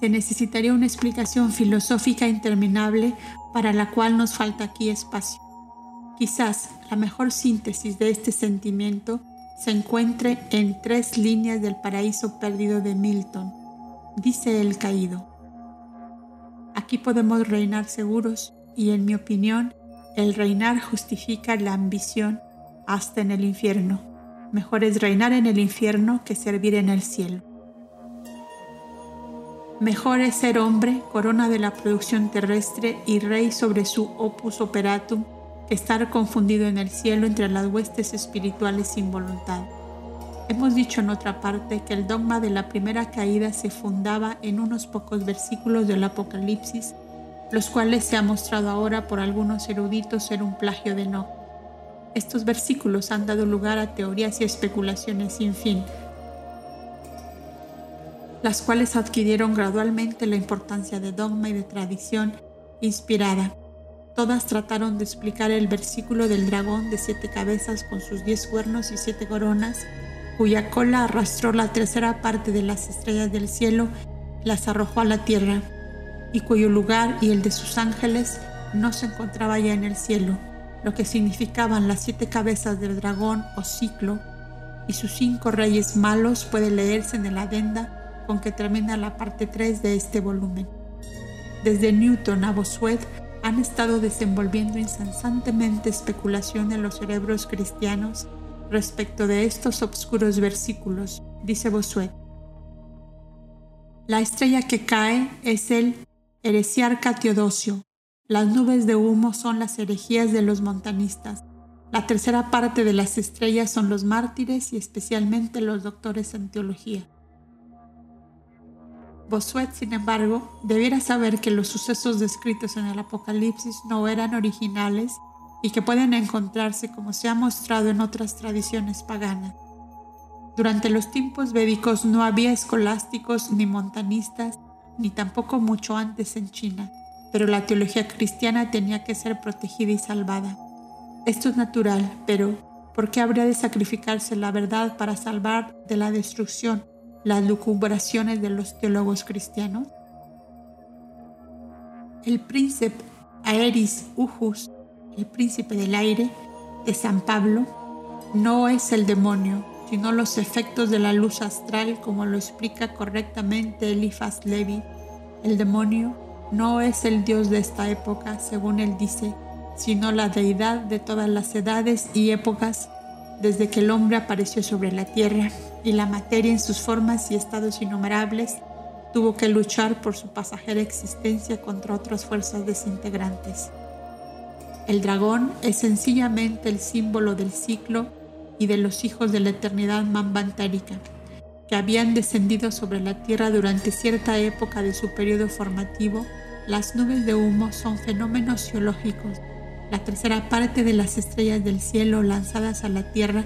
se necesitaría una explicación filosófica interminable para la cual nos falta aquí espacio. Quizás la mejor síntesis de este sentimiento se encuentre en tres líneas del paraíso perdido de Milton, dice el caído. Aquí podemos reinar seguros y en mi opinión el reinar justifica la ambición hasta en el infierno. Mejor es reinar en el infierno que servir en el cielo. Mejor es ser hombre, corona de la producción terrestre y rey sobre su opus operatum, estar confundido en el cielo entre las huestes espirituales sin voluntad. Hemos dicho en otra parte que el dogma de la primera caída se fundaba en unos pocos versículos del Apocalipsis, los cuales se ha mostrado ahora por algunos eruditos ser un plagio de no. Estos versículos han dado lugar a teorías y especulaciones sin fin, las cuales adquirieron gradualmente la importancia de dogma y de tradición inspirada. Todas trataron de explicar el versículo del dragón de siete cabezas con sus diez cuernos y siete coronas, cuya cola arrastró la tercera parte de las estrellas del cielo las arrojó a la tierra, y cuyo lugar y el de sus ángeles no se encontraba ya en el cielo, lo que significaban las siete cabezas del dragón o ciclo, y sus cinco reyes malos puede leerse en el adenda con que termina la parte 3 de este volumen. Desde Newton a Bossuet han estado desenvolviendo incesantemente especulación en los cerebros cristianos respecto de estos obscuros versículos, dice Bossuet. La estrella que cae es el heresiarca Teodosio. Las nubes de humo son las herejías de los montanistas. La tercera parte de las estrellas son los mártires y especialmente los doctores en teología. Bossuet, sin embargo, debiera saber que los sucesos descritos en el Apocalipsis no eran originales y que pueden encontrarse como se ha mostrado en otras tradiciones paganas. Durante los tiempos védicos no había escolásticos ni montanistas, ni tampoco mucho antes en China, pero la teología cristiana tenía que ser protegida y salvada. Esto es natural, pero ¿por qué habría de sacrificarse la verdad para salvar de la destrucción las lucubraciones de los teólogos cristianos? El príncipe Aeris Ujus, el príncipe del aire de San Pablo, no es el demonio, sino los efectos de la luz astral, como lo explica correctamente Eliphas Levi. El demonio no es el Dios de esta época, según él dice, sino la deidad de todas las edades y épocas desde que el hombre apareció sobre la tierra y la materia en sus formas y estados innumerables tuvo que luchar por su pasajera existencia contra otras fuerzas desintegrantes. El dragón es sencillamente el símbolo del ciclo y de los hijos de la eternidad mambantárica, que habían descendido sobre la tierra durante cierta época de su periodo formativo. Las nubes de humo son fenómenos geológicos. La tercera parte de las estrellas del cielo lanzadas a la tierra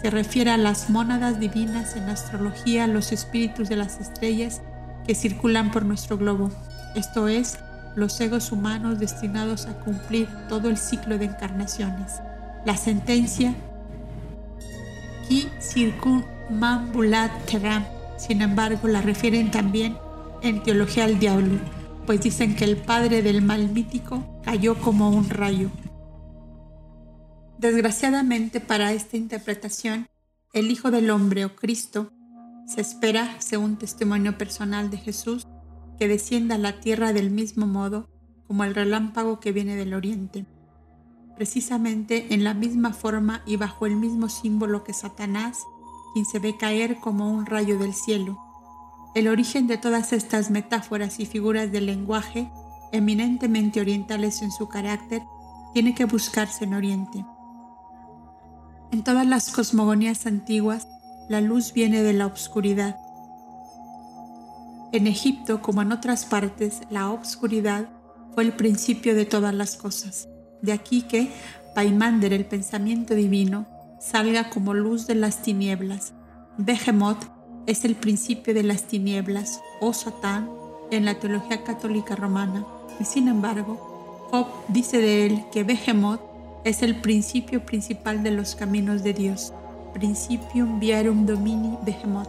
se refiere a las mónadas divinas en astrología, los espíritus de las estrellas que circulan por nuestro globo, esto es, los egos humanos destinados a cumplir todo el ciclo de encarnaciones. La sentencia qui circumambulat terram, sin embargo, la refieren también en teología al diablo, pues dicen que el padre del mal mítico cayó como un rayo. Desgraciadamente para esta interpretación, el Hijo del Hombre o Cristo se espera, según testimonio personal de Jesús, que descienda a la tierra del mismo modo como el relámpago que viene del oriente, precisamente en la misma forma y bajo el mismo símbolo que Satanás, quien se ve caer como un rayo del cielo. El origen de todas estas metáforas y figuras del lenguaje, eminentemente orientales en su carácter, tiene que buscarse en Oriente. En todas las cosmogonías antiguas, la luz viene de la oscuridad. En Egipto, como en otras partes, la obscuridad fue el principio de todas las cosas. De aquí que Paimander, el pensamiento divino, salga como luz de las tinieblas. Behemoth es el principio de las tinieblas, o Satán, en la teología católica romana. Y sin embargo, Job dice de él que Behemoth es el principio principal de los caminos de Dios, principium viarum domini behemoth.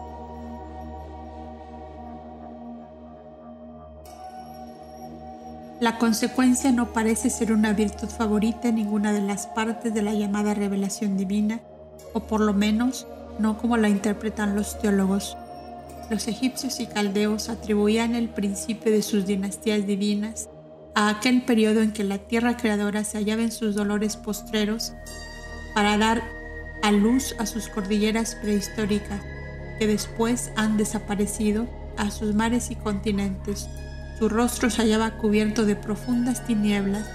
La consecuencia no parece ser una virtud favorita en ninguna de las partes de la llamada revelación divina, o por lo menos no como la interpretan los teólogos. Los egipcios y caldeos atribuían el principio de sus dinastías divinas a aquel periodo en que la tierra creadora se hallaba en sus dolores postreros para dar a luz a sus cordilleras prehistóricas, que después han desaparecido, a sus mares y continentes. Su rostro se hallaba cubierto de profundas tinieblas,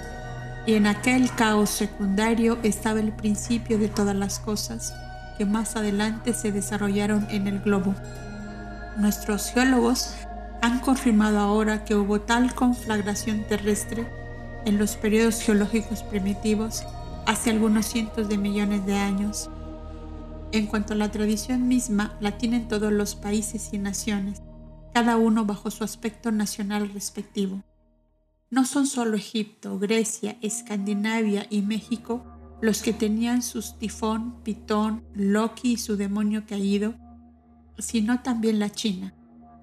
y en aquel caos secundario estaba el principio de todas las cosas que más adelante se desarrollaron en el globo. Nuestros geólogos han confirmado ahora que hubo tal conflagración terrestre en los periodos geológicos primitivos hace algunos cientos de millones de años. En cuanto a la tradición misma, la tienen todos los países y naciones, cada uno bajo su aspecto nacional respectivo. No son solo Egipto, Grecia, Escandinavia y México los que tenían sus tifón, pitón, Loki y su demonio caído, sino también la China.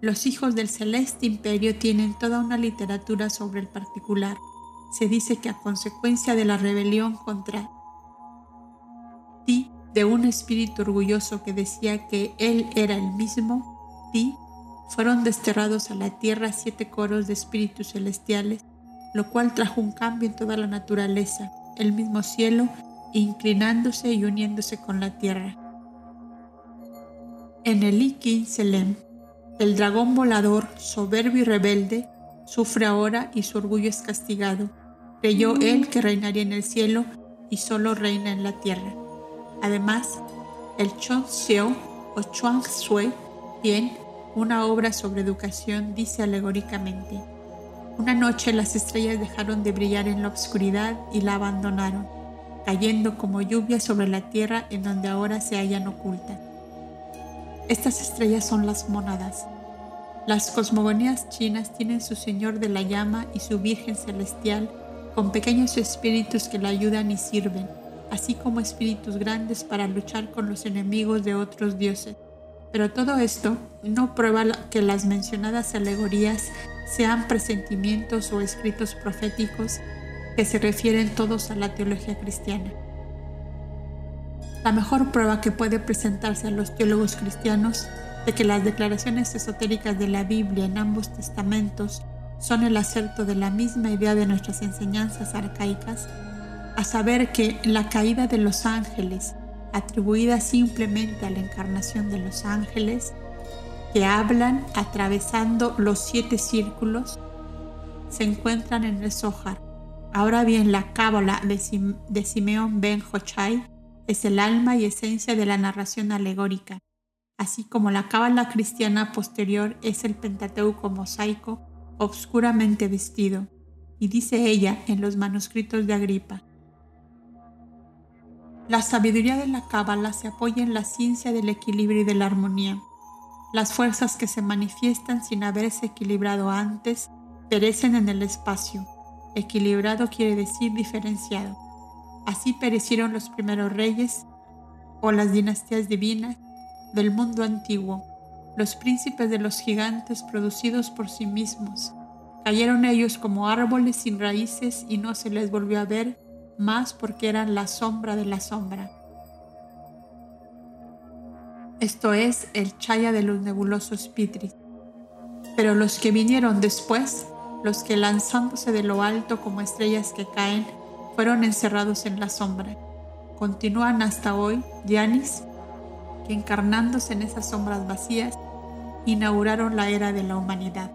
Los hijos del celeste imperio tienen toda una literatura sobre el particular. Se dice que a consecuencia de la rebelión contra Ti, de un espíritu orgulloso que decía que él era el mismo, Ti, fueron desterrados a la tierra siete coros de espíritus celestiales, lo cual trajo un cambio en toda la naturaleza, el mismo cielo, inclinándose y uniéndose con la tierra. En el Ikin Selem, el dragón volador, soberbio y rebelde, sufre ahora y su orgullo es castigado. Creyó él que reinaría en el cielo y solo reina en la tierra. Además, el Chon Xiao o Chuang Sui, quien, una obra sobre educación, dice alegóricamente, una noche las estrellas dejaron de brillar en la oscuridad y la abandonaron, cayendo como lluvia sobre la tierra en donde ahora se hallan ocultas. Estas estrellas son las mónadas. Las cosmogonías chinas tienen su Señor de la llama y su Virgen celestial con pequeños espíritus que la ayudan y sirven, así como espíritus grandes para luchar con los enemigos de otros dioses. Pero todo esto no prueba que las mencionadas alegorías sean presentimientos o escritos proféticos que se refieren todos a la teología cristiana. La mejor prueba que puede presentarse a los teólogos cristianos de que las declaraciones esotéricas de la Biblia en ambos testamentos son el acerto de la misma idea de nuestras enseñanzas arcaicas, a saber que la caída de los ángeles, atribuida simplemente a la encarnación de los ángeles, que hablan atravesando los siete círculos, se encuentran en el Zohar. Ahora bien, la cábala de, Simeón ben Hochai es el alma y esencia de la narración alegórica, así como la cábala cristiana posterior es el Pentateuco mosaico obscuramente vestido, y dice ella en los manuscritos de Agripa. La sabiduría de la cábala se apoya en la ciencia del equilibrio y de la armonía, las fuerzas que se manifiestan sin haberse equilibrado antes perecen en el espacio. Equilibrado quiere decir diferenciado. Así perecieron los primeros reyes o las dinastías divinas del mundo antiguo, los príncipes de los gigantes producidos por sí mismos. Cayeron ellos como árboles sin raíces y no se les volvió a ver más porque eran la sombra de la sombra. Esto es el chaya de los nebulosos pitris. Pero los que vinieron después, los que lanzándose de lo alto como estrellas que caen, fueron encerrados en la sombra. Continúan hasta hoy Yanis, que encarnándose en esas sombras vacías, inauguraron la era de la humanidad.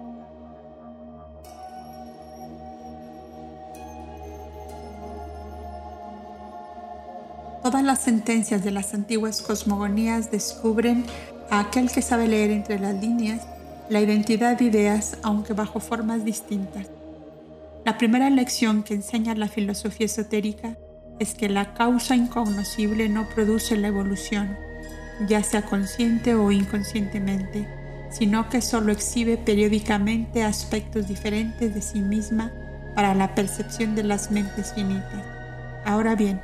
Todas las sentencias de las antiguas cosmogonías descubren a aquel que sabe leer entre las líneas la identidad de ideas, aunque bajo formas distintas. La primera lección que enseña la filosofía esotérica es que la causa incognoscible no produce la evolución, ya sea consciente o inconscientemente, sino que solo exhibe periódicamente aspectos diferentes de sí misma para la percepción de las mentes finitas. Ahora bien,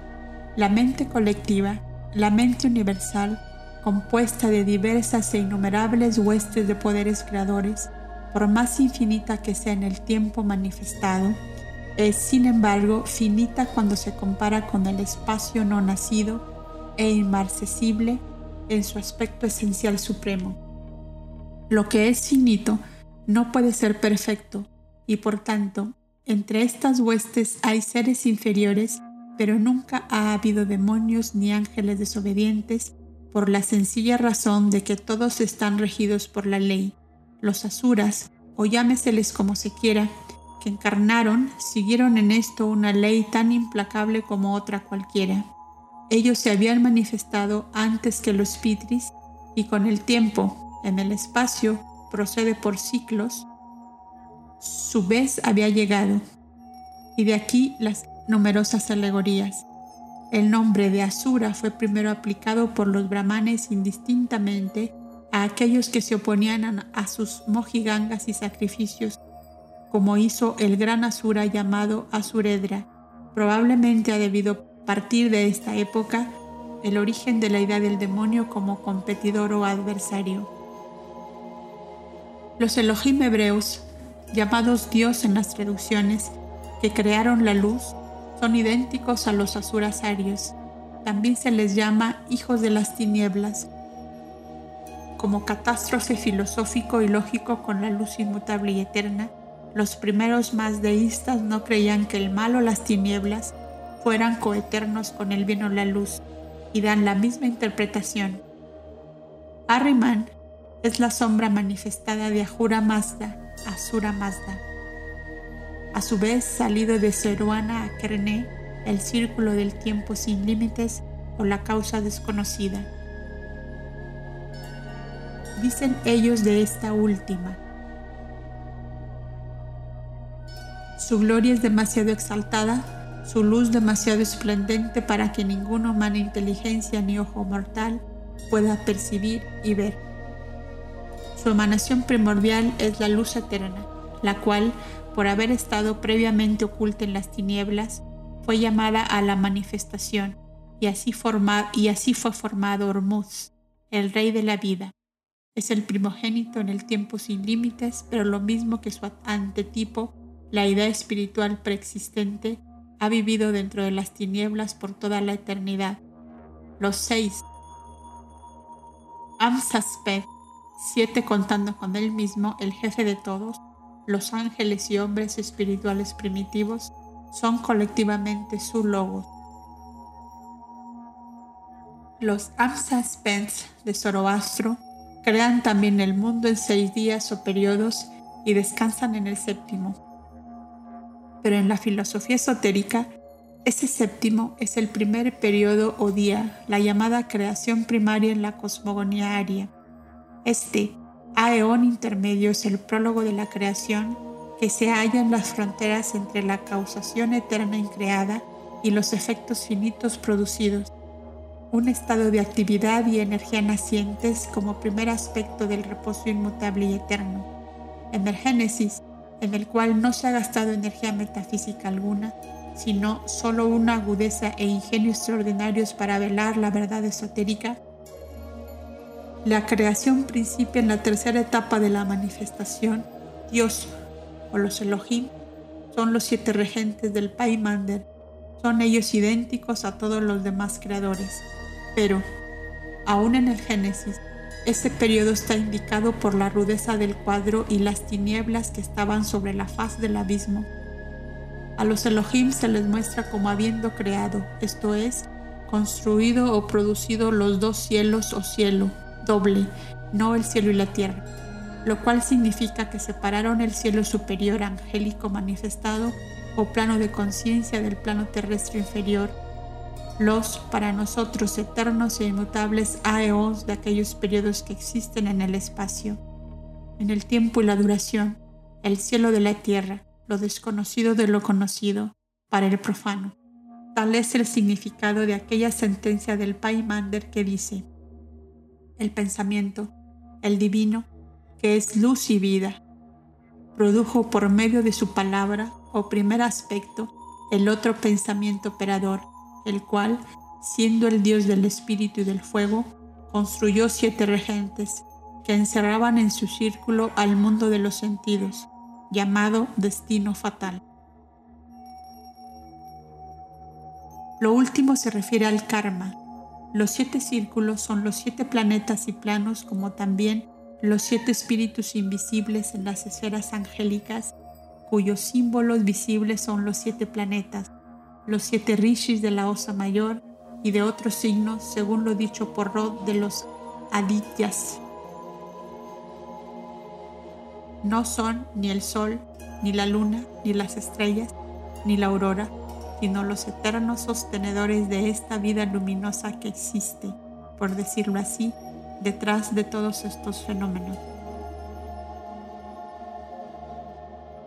la mente colectiva, la mente universal, compuesta de diversas e innumerables huestes de poderes creadores, por más infinita que sea en el tiempo manifestado, es sin embargo finita cuando se compara con el espacio no nacido e inmarcesible en su aspecto esencial supremo. Lo que es finito no puede ser perfecto y por tanto, entre estas huestes hay seres inferiores pero nunca ha habido demonios ni ángeles desobedientes por la sencilla razón de que todos están regidos por la ley. Los asuras, o llámeseles como se quiera, que encarnaron, siguieron en esto una ley tan implacable como otra cualquiera. Ellos se habían manifestado antes que los pitris y con el tiempo, en el espacio, procede por ciclos, su vez había llegado. Y de aquí las numerosas alegorías. El nombre de Asura fue primero aplicado por los brahmanes indistintamente a aquellos que se oponían a sus mojigangas y sacrificios, como hizo el gran Asura llamado Asuredra. Probablemente ha debido partir de esta época el origen de la idea del demonio como competidor o adversario. Los Elohim hebreos, llamados Dios en las traducciones, que crearon la luz, son idénticos a los asurasarios. También se les llama hijos de las tinieblas, como catástrofe filosófico y lógico con la luz inmutable y eterna. Los primeros más deístas no creían que el mal o las tinieblas fueran coeternos con el bien o la luz y dan la misma interpretación. Arriman es la sombra manifestada de Ahura Mazda, Asura Mazda a su vez salido de Seruana a Kerné, el círculo del tiempo sin límites o la causa desconocida. Dicen ellos de esta última. Su gloria es demasiado exaltada, su luz demasiado esplendente para que ninguna humana inteligencia ni ojo mortal pueda percibir y ver. Su emanación primordial es la luz eterna, la cual por haber estado previamente oculta en las tinieblas, fue llamada a la manifestación y así, y así fue formado Hormuz, el rey de la vida. Es el primogénito en el tiempo sin límites, pero lo mismo que su antetipo, la idea espiritual preexistente, ha vivido dentro de las tinieblas por toda la eternidad. Los seis, Amsasped, siete contando con él mismo, el jefe de todos, los ángeles y hombres espirituales primitivos son colectivamente su logo. Los Amsaspens de Zoroastro crean también el mundo en seis días o periodos y descansan en el séptimo. Pero en la filosofía esotérica, ese séptimo es el primer periodo o día, la llamada creación primaria en la cosmogonía aria. Este Aeón intermedio es el prólogo de la creación que se halla en las fronteras entre la causación eterna increada y los efectos finitos producidos, un estado de actividad y energía nacientes como primer aspecto del reposo inmutable y eterno. En el Génesis, en el cual no se ha gastado energía metafísica alguna, sino solo una agudeza e ingenio extraordinarios para velar la verdad esotérica, la creación principia en la tercera etapa de la manifestación. Dios o los Elohim son los siete regentes del Paimander. Son ellos idénticos a todos los demás creadores. Pero, aún en el Génesis, este periodo está indicado por la rudeza del cuadro y las tinieblas que estaban sobre la faz del abismo. A los Elohim se les muestra como habiendo creado, esto es, construido o producido los dos cielos o cielo, doble, no el cielo y la tierra, lo cual significa que separaron el cielo superior angélico manifestado o plano de conciencia del plano terrestre inferior los para nosotros eternos e inmutables aeos de aquellos periodos que existen en el espacio, en el tiempo y la duración, el cielo de la tierra, lo desconocido de lo conocido, para el profano. Tal es el significado de aquella sentencia del Paimander que dice, el pensamiento, el divino, que es luz y vida, produjo por medio de su palabra o primer aspecto el otro pensamiento operador, el cual, siendo el dios del espíritu y del fuego, construyó siete regentes que encerraban en su círculo al mundo de los sentidos, llamado destino fatal. Lo último se refiere al karma. Los siete círculos son los siete planetas y planos como también los siete espíritus invisibles en las esferas angélicas, cuyos símbolos visibles son los siete planetas, los siete rishis de la Osa Mayor y de otros signos, según lo dicho por Rod de los Adityas. No son ni el sol, ni la luna, ni las estrellas, ni la aurora, sino los eternos sostenedores de esta vida luminosa que existe, por decirlo así, detrás de todos estos fenómenos.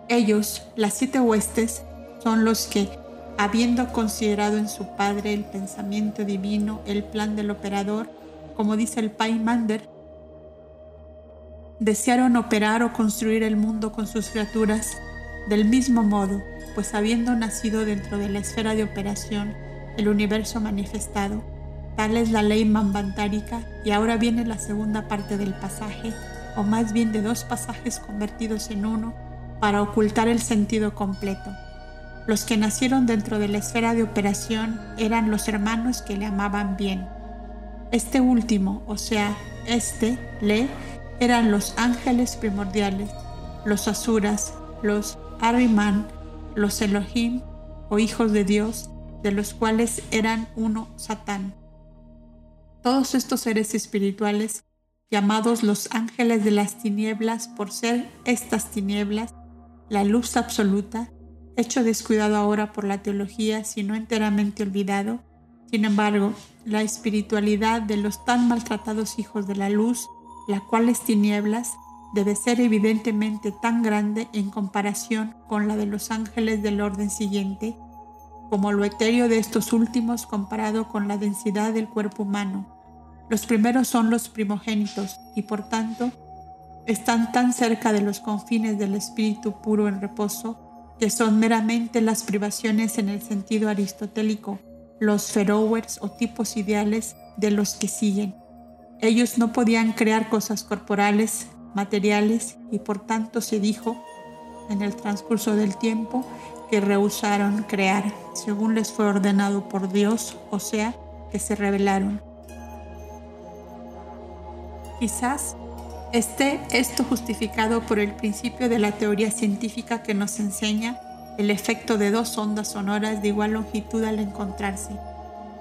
Ellos, las siete huestes, son los que habiendo considerado en su Padre el pensamiento divino, el plan del operador, como dice el Paimander, desearon operar o construir el mundo con sus criaturas del mismo modo, pues habiendo nacido dentro de la esfera de operación, el universo manifestado, tal es la ley mambantárica y ahora viene la segunda parte del pasaje, o más bien de dos pasajes convertidos en uno, para ocultar el sentido completo. Los que nacieron dentro de la esfera de operación eran los hermanos que le amaban bien. Este último, o sea, este, le, eran los ángeles primordiales, los asuras, los Ariman, los Elohim o hijos de Dios, de los cuales eran uno Satán. Todos estos seres espirituales, llamados los ángeles de las tinieblas por ser estas tinieblas, la luz absoluta, hecho descuidado ahora por la teología, sino enteramente olvidado. Sin embargo, la espiritualidad de los tan maltratados hijos de la luz, la cual es tinieblas, debe ser evidentemente tan grande en comparación con la de los ángeles del orden siguiente, como lo etéreo de estos últimos comparado con la densidad del cuerpo humano. Los primeros son los primogénitos y por tanto están tan cerca de los confines del espíritu puro en reposo que son meramente las privaciones en el sentido aristotélico, los ferowers o tipos ideales de los que siguen. Ellos no podían crear cosas corporales, materiales, y por tanto se dijo en el transcurso del tiempo que rehusaron crear según les fue ordenado por Dios, o sea, que se rebelaron. Quizás esté esto justificado por el principio de la teoría científica que nos enseña el efecto de dos ondas sonoras de igual longitud al encontrarse.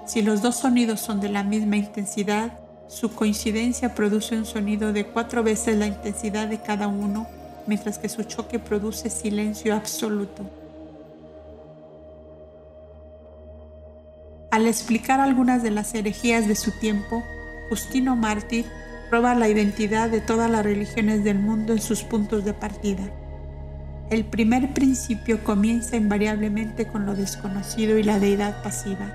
Si los dos sonidos son de la misma intensidad, su coincidencia produce un sonido de cuatro veces la intensidad de cada uno, mientras que su choque produce silencio absoluto. Al explicar algunas de las herejías de su tiempo, Justino Mártir prueba la identidad de todas las religiones del mundo en sus puntos de partida. El primer principio comienza invariablemente con lo desconocido y la deidad pasiva,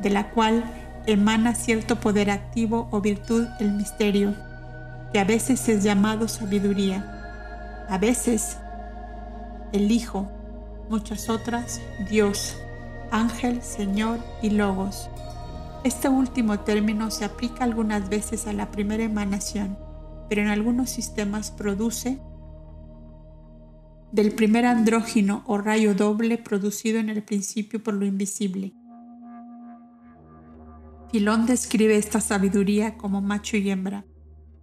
de la cual emana cierto poder activo o virtud el misterio, que a veces es llamado sabiduría, a veces el Hijo, muchas otras, Dios, Ángel, Señor y Logos. Este último término se aplica algunas veces a la primera emanación, pero en algunos sistemas produce del primer andrógino o rayo doble producido en el principio por lo invisible. Filón describe esta sabiduría como macho y hembra,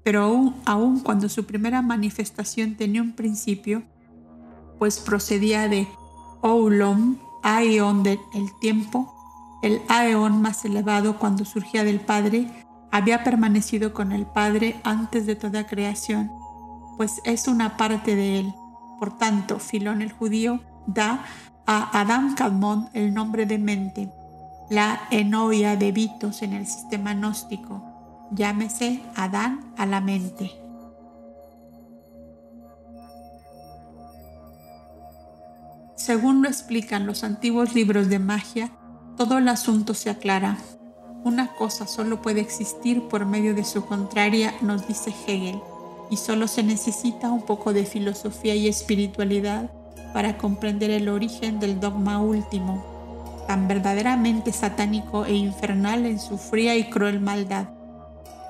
pero aún, cuando su primera manifestación tenía un principio, pues procedía de Oulom, Aeon del tiempo, el Aeon más elevado cuando surgía del Padre, había permanecido con el Padre antes de toda creación, pues es una parte de él. Por tanto, Filón el judío da a Adam Kadmon el nombre de mente, la enoia de Vitos en el sistema gnóstico. Llámese Adán a la mente. Según lo explican los antiguos libros de magia, todo el asunto se aclara. Una cosa solo puede existir por medio de su contraria, nos dice Hegel y solo se necesita un poco de filosofía y espiritualidad para comprender el origen del dogma último, tan verdaderamente satánico e infernal en su fría y cruel maldad.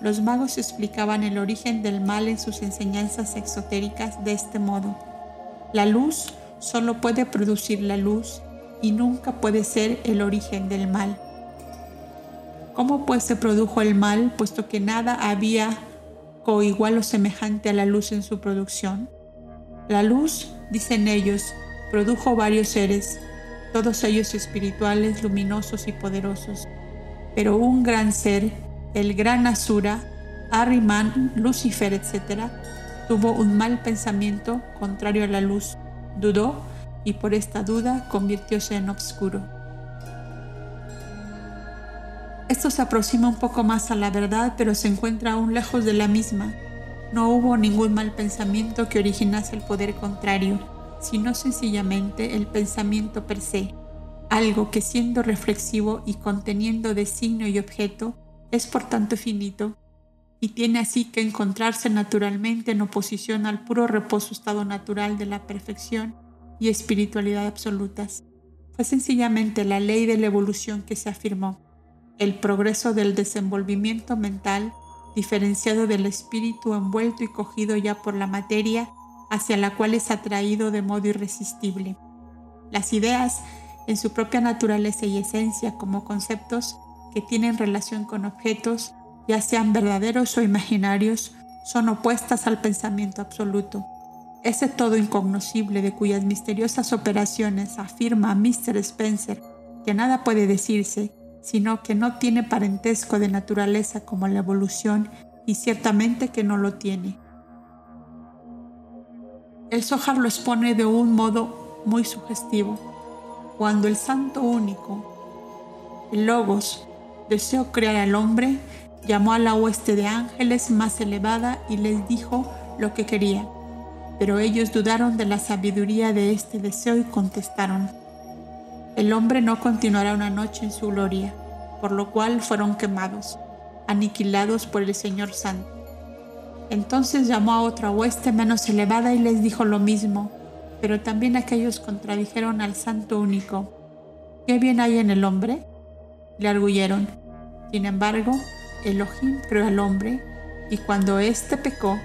Los magos explicaban el origen del mal en sus enseñanzas exotéricas de este modo. La luz solo puede producir la luz y nunca puede ser el origen del mal. ¿Cómo pues se produjo el mal, puesto que nada había o igual o semejante a la luz en su producción. La luz, dicen ellos, produjo varios seres, todos ellos espirituales, luminosos y poderosos. Pero un gran ser, el gran Asura, Arriman, Lucifer, etc., tuvo un mal pensamiento contrario a la luz, dudó y por esta duda convirtióse en obscuro. Esto se aproxima un poco más a la verdad, pero se encuentra aún lejos de la misma. No hubo ningún mal pensamiento que originase el poder contrario, sino sencillamente el pensamiento per se, algo que siendo reflexivo y conteniendo designio y objeto, es por tanto finito, y tiene así que encontrarse naturalmente en oposición al puro reposo estado natural de la perfección y espiritualidad absolutas. Fue sencillamente la ley de la evolución que se afirmó el progreso del desenvolvimiento mental diferenciado del espíritu envuelto y cogido ya por la materia hacia la cual es atraído de modo irresistible. Las ideas, en su propia naturaleza y esencia como conceptos que tienen relación con objetos, ya sean verdaderos o imaginarios, son opuestas al pensamiento absoluto. Ese todo incognoscible de cuyas misteriosas operaciones afirma Mr. Spencer que nada puede decirse sino que no tiene parentesco de naturaleza como la evolución y ciertamente que no lo tiene. El Zohar lo expone de un modo muy sugestivo. Cuando el Santo Único, el Logos, deseó crear al hombre, llamó a la hueste de ángeles más elevada y les dijo lo que quería. Pero ellos dudaron de la sabiduría de este deseo y contestaron, el hombre no continuará una noche en su gloria, por lo cual fueron quemados, aniquilados por el Señor Santo. Entonces llamó a otra hueste menos elevada y les dijo lo mismo, pero también aquellos contradijeron al Santo único. ¿Qué bien hay en el hombre? Le arguyeron. Sin embargo, Elohim creó al hombre, y cuando éste pecó,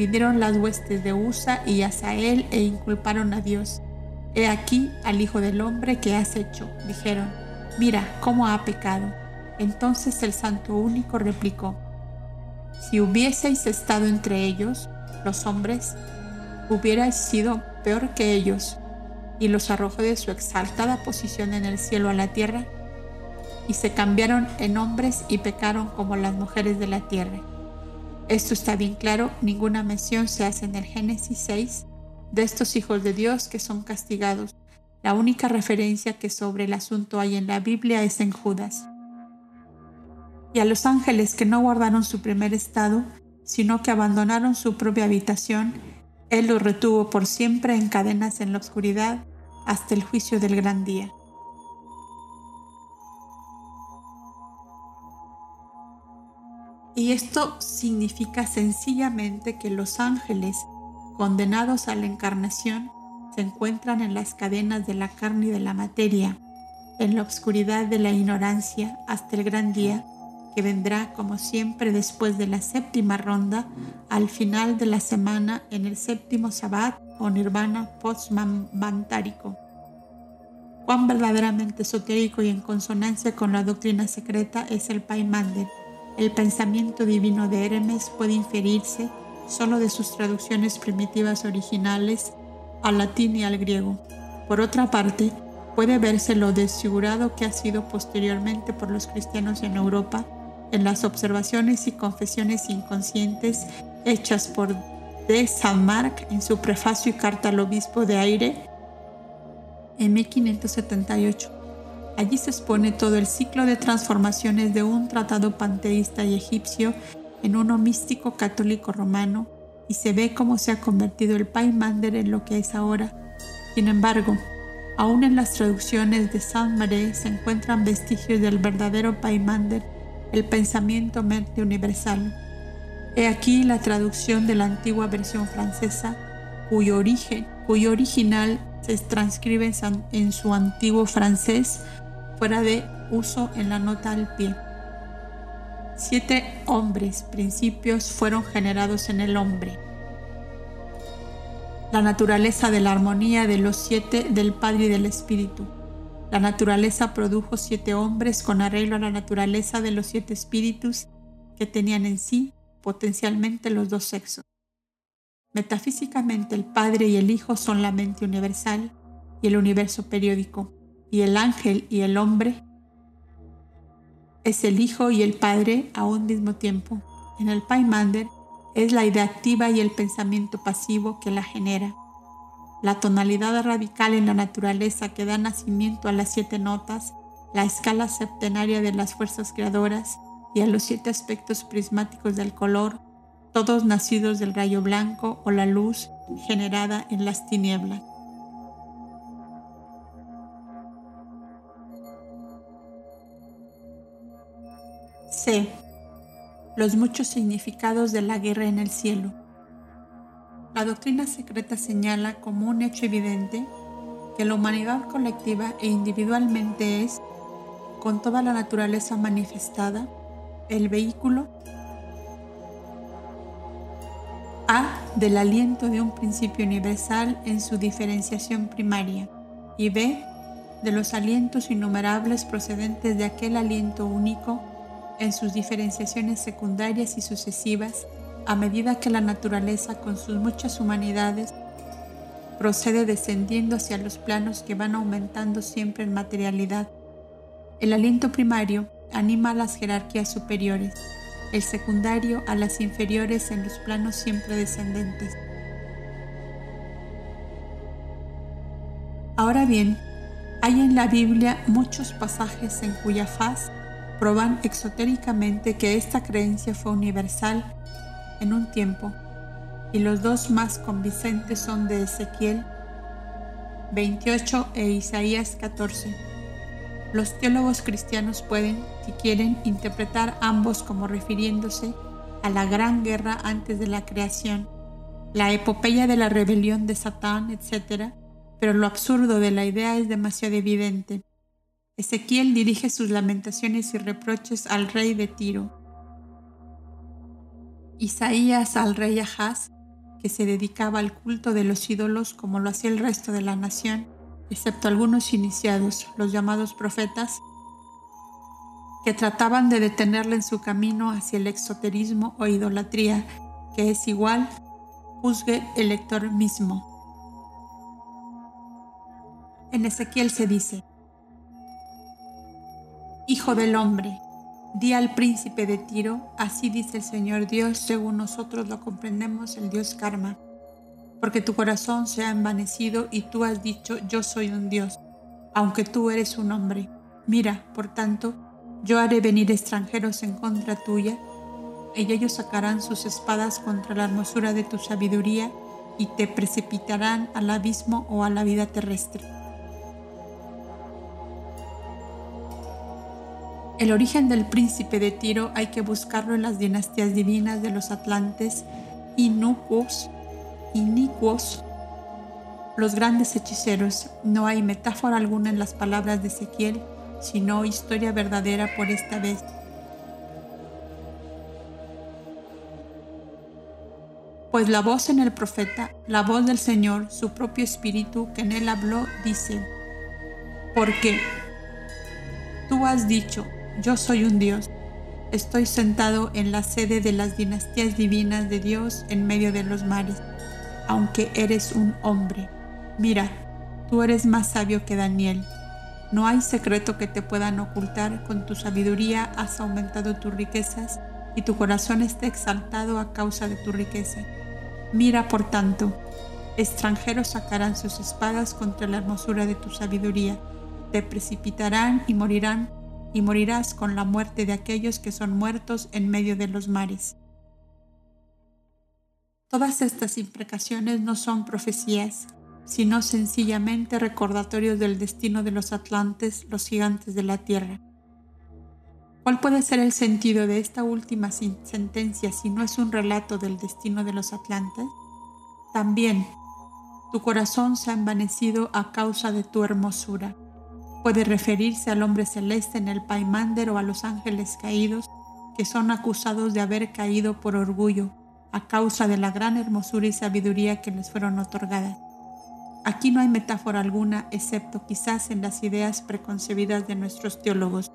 vinieron las huestes de Usa y Asael e inculparon a Dios. He aquí al Hijo del Hombre que has hecho. Dijeron, mira cómo ha pecado. Entonces el Santo Único replicó, si hubieseis estado entre ellos, los hombres, hubierais sido peor que ellos, y los arrojó de su exaltada posición en el cielo a la tierra, y se cambiaron en hombres y pecaron como las mujeres de la tierra. Esto está bien claro, ninguna mención se hace en el Génesis 6 de estos hijos de Dios que son castigados. La única referencia que sobre el asunto hay en la Biblia es en Judas. Y a los ángeles que no guardaron su primer estado, sino que abandonaron su propia habitación, Él los retuvo por siempre en cadenas en la oscuridad hasta el juicio del gran día. Y esto significa sencillamente que los ángeles condenados a la encarnación, se encuentran en las cadenas de la carne y de la materia, en la oscuridad de la ignorancia hasta el gran día que vendrá como siempre después de la séptima ronda al final de la semana en el séptimo sabbat o nirvana postmantárico. Cuán verdaderamente esotérico y en consonancia con la doctrina secreta es el Paimander. El pensamiento divino de Hermes puede inferirse solo de sus traducciones primitivas originales al latín y al griego. Por otra parte, puede verse lo desfigurado que ha sido posteriormente por los cristianos en Europa en las observaciones y confesiones inconscientes hechas por de Saint-Marc en su prefacio y carta al obispo de Aire en 1578. Allí se expone todo el ciclo de transformaciones de un tratado panteísta y egipcio en uno místico católico romano y se ve cómo se ha convertido el Paimander en lo que es ahora. Sin embargo, aún en las traducciones de Saint-Maré se encuentran vestigios del verdadero Paimander, el pensamiento mente universal. He aquí la traducción de la antigua versión francesa, cuyo origen, cuyo original se transcribe en su antiguo francés fuera de uso en la nota al pie. Siete hombres, principios, fueron generados en el hombre. La naturaleza de la armonía de los siete del Padre y del Espíritu. La naturaleza produjo siete hombres con arreglo a la naturaleza de los siete espíritus que tenían en sí potencialmente los dos sexos. Metafísicamente el Padre y el Hijo son la mente universal y el universo periódico, y el ángel y el hombre es el Hijo y el Padre a un mismo tiempo. En el Paimander es la idea activa y el pensamiento pasivo que la genera. La tonalidad radical en la naturaleza que da nacimiento a las siete notas, la escala septenaria de las fuerzas creadoras y a los siete aspectos prismáticos del color, todos nacidos del rayo blanco o la luz generada en las tinieblas. C. Los muchos significados de la guerra en el cielo. La doctrina secreta señala como un hecho evidente que la humanidad colectiva e individualmente es, con toda la naturaleza manifestada, el vehículo A del aliento de un principio universal en su diferenciación primaria y B de los alientos innumerables procedentes de aquel aliento único en sus diferenciaciones secundarias y sucesivas a medida que la naturaleza con sus muchas humanidades procede descendiendo hacia los planos que van aumentando siempre en materialidad. El aliento primario anima a las jerarquías superiores, el secundario a las inferiores en los planos siempre descendentes. Ahora bien, hay en la Biblia muchos pasajes en cuya faz proban exotéricamente que esta creencia fue universal en un tiempo, y los dos más convincentes son de Ezequiel 28 e Isaías 14. Los teólogos cristianos pueden, si quieren, interpretar ambos como refiriéndose a la gran guerra antes de la creación, la epopeya de la rebelión de Satán, etc., pero lo absurdo de la idea es demasiado evidente. Ezequiel dirige sus lamentaciones y reproches al rey de Tiro. Isaías al rey Ahaz, que se dedicaba al culto de los ídolos como lo hacía el resto de la nación, excepto algunos iniciados, los llamados profetas, que trataban de detenerle en su camino hacia el exoterismo o idolatría, que es igual, juzgue el lector mismo. En Ezequiel se dice, Hijo del hombre, di al príncipe de Tiro, así dice el Señor Dios, según nosotros lo comprendemos, el Dios Karma, porque tu corazón se ha envanecido y tú has dicho, yo soy un Dios, aunque tú eres un hombre. Mira, por tanto, yo haré venir extranjeros en contra tuya, y ellos sacarán sus espadas contra la hermosura de tu sabiduría y te precipitarán al abismo o a la vida terrestre. El origen del príncipe de Tiro hay que buscarlo en las dinastías divinas de los atlantes inicuos, inicuos los grandes hechiceros, no hay metáfora alguna en las palabras de Ezequiel, sino historia verdadera por esta vez. Pues la voz en el profeta, la voz del Señor, su propio espíritu que en él habló, dice, porque tú has dicho, yo soy un Dios, estoy sentado en la sede de las dinastías divinas de Dios en medio de los mares, aunque eres un hombre. Mira, tú eres más sabio que Daniel. No hay secreto que te puedan ocultar, con tu sabiduría has aumentado tus riquezas y tu corazón está exaltado a causa de tu riqueza. Mira, por tanto, extranjeros sacarán sus espadas contra la hermosura de tu sabiduría, te precipitarán y morirán, y morirás con la muerte de aquellos que son muertos en medio de los mares. Todas estas imprecaciones no son profecías, sino sencillamente recordatorios del destino de los atlantes, los gigantes de la tierra. ¿Cuál puede ser el sentido de esta última sentencia si no es un relato del destino de los atlantes? También, tu corazón se ha envanecido a causa de tu hermosura. Puede referirse al hombre celeste en el Paimander o a los ángeles caídos que son acusados de haber caído por orgullo a causa de la gran hermosura y sabiduría que les fueron otorgadas. Aquí no hay metáfora alguna, excepto quizás en las ideas preconcebidas de nuestros teólogos.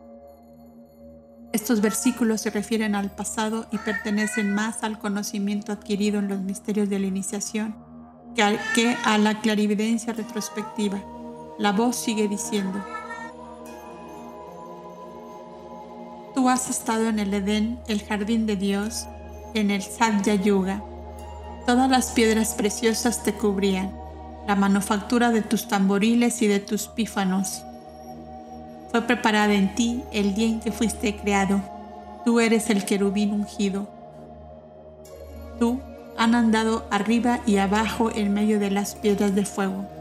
Estos versículos se refieren al pasado y pertenecen más al conocimiento adquirido en los misterios de la iniciación que a, la clarividencia retrospectiva. La voz sigue diciendo, Tú has estado en el Edén, el jardín de Dios, en el Satya Yuga. Todas las piedras preciosas te cubrían la manufactura de tus tamboriles y de tus pífanos. Fue preparada en ti el día en que fuiste creado. Tú eres el querubín ungido. Tú han andado arriba y abajo en medio de las piedras de fuego.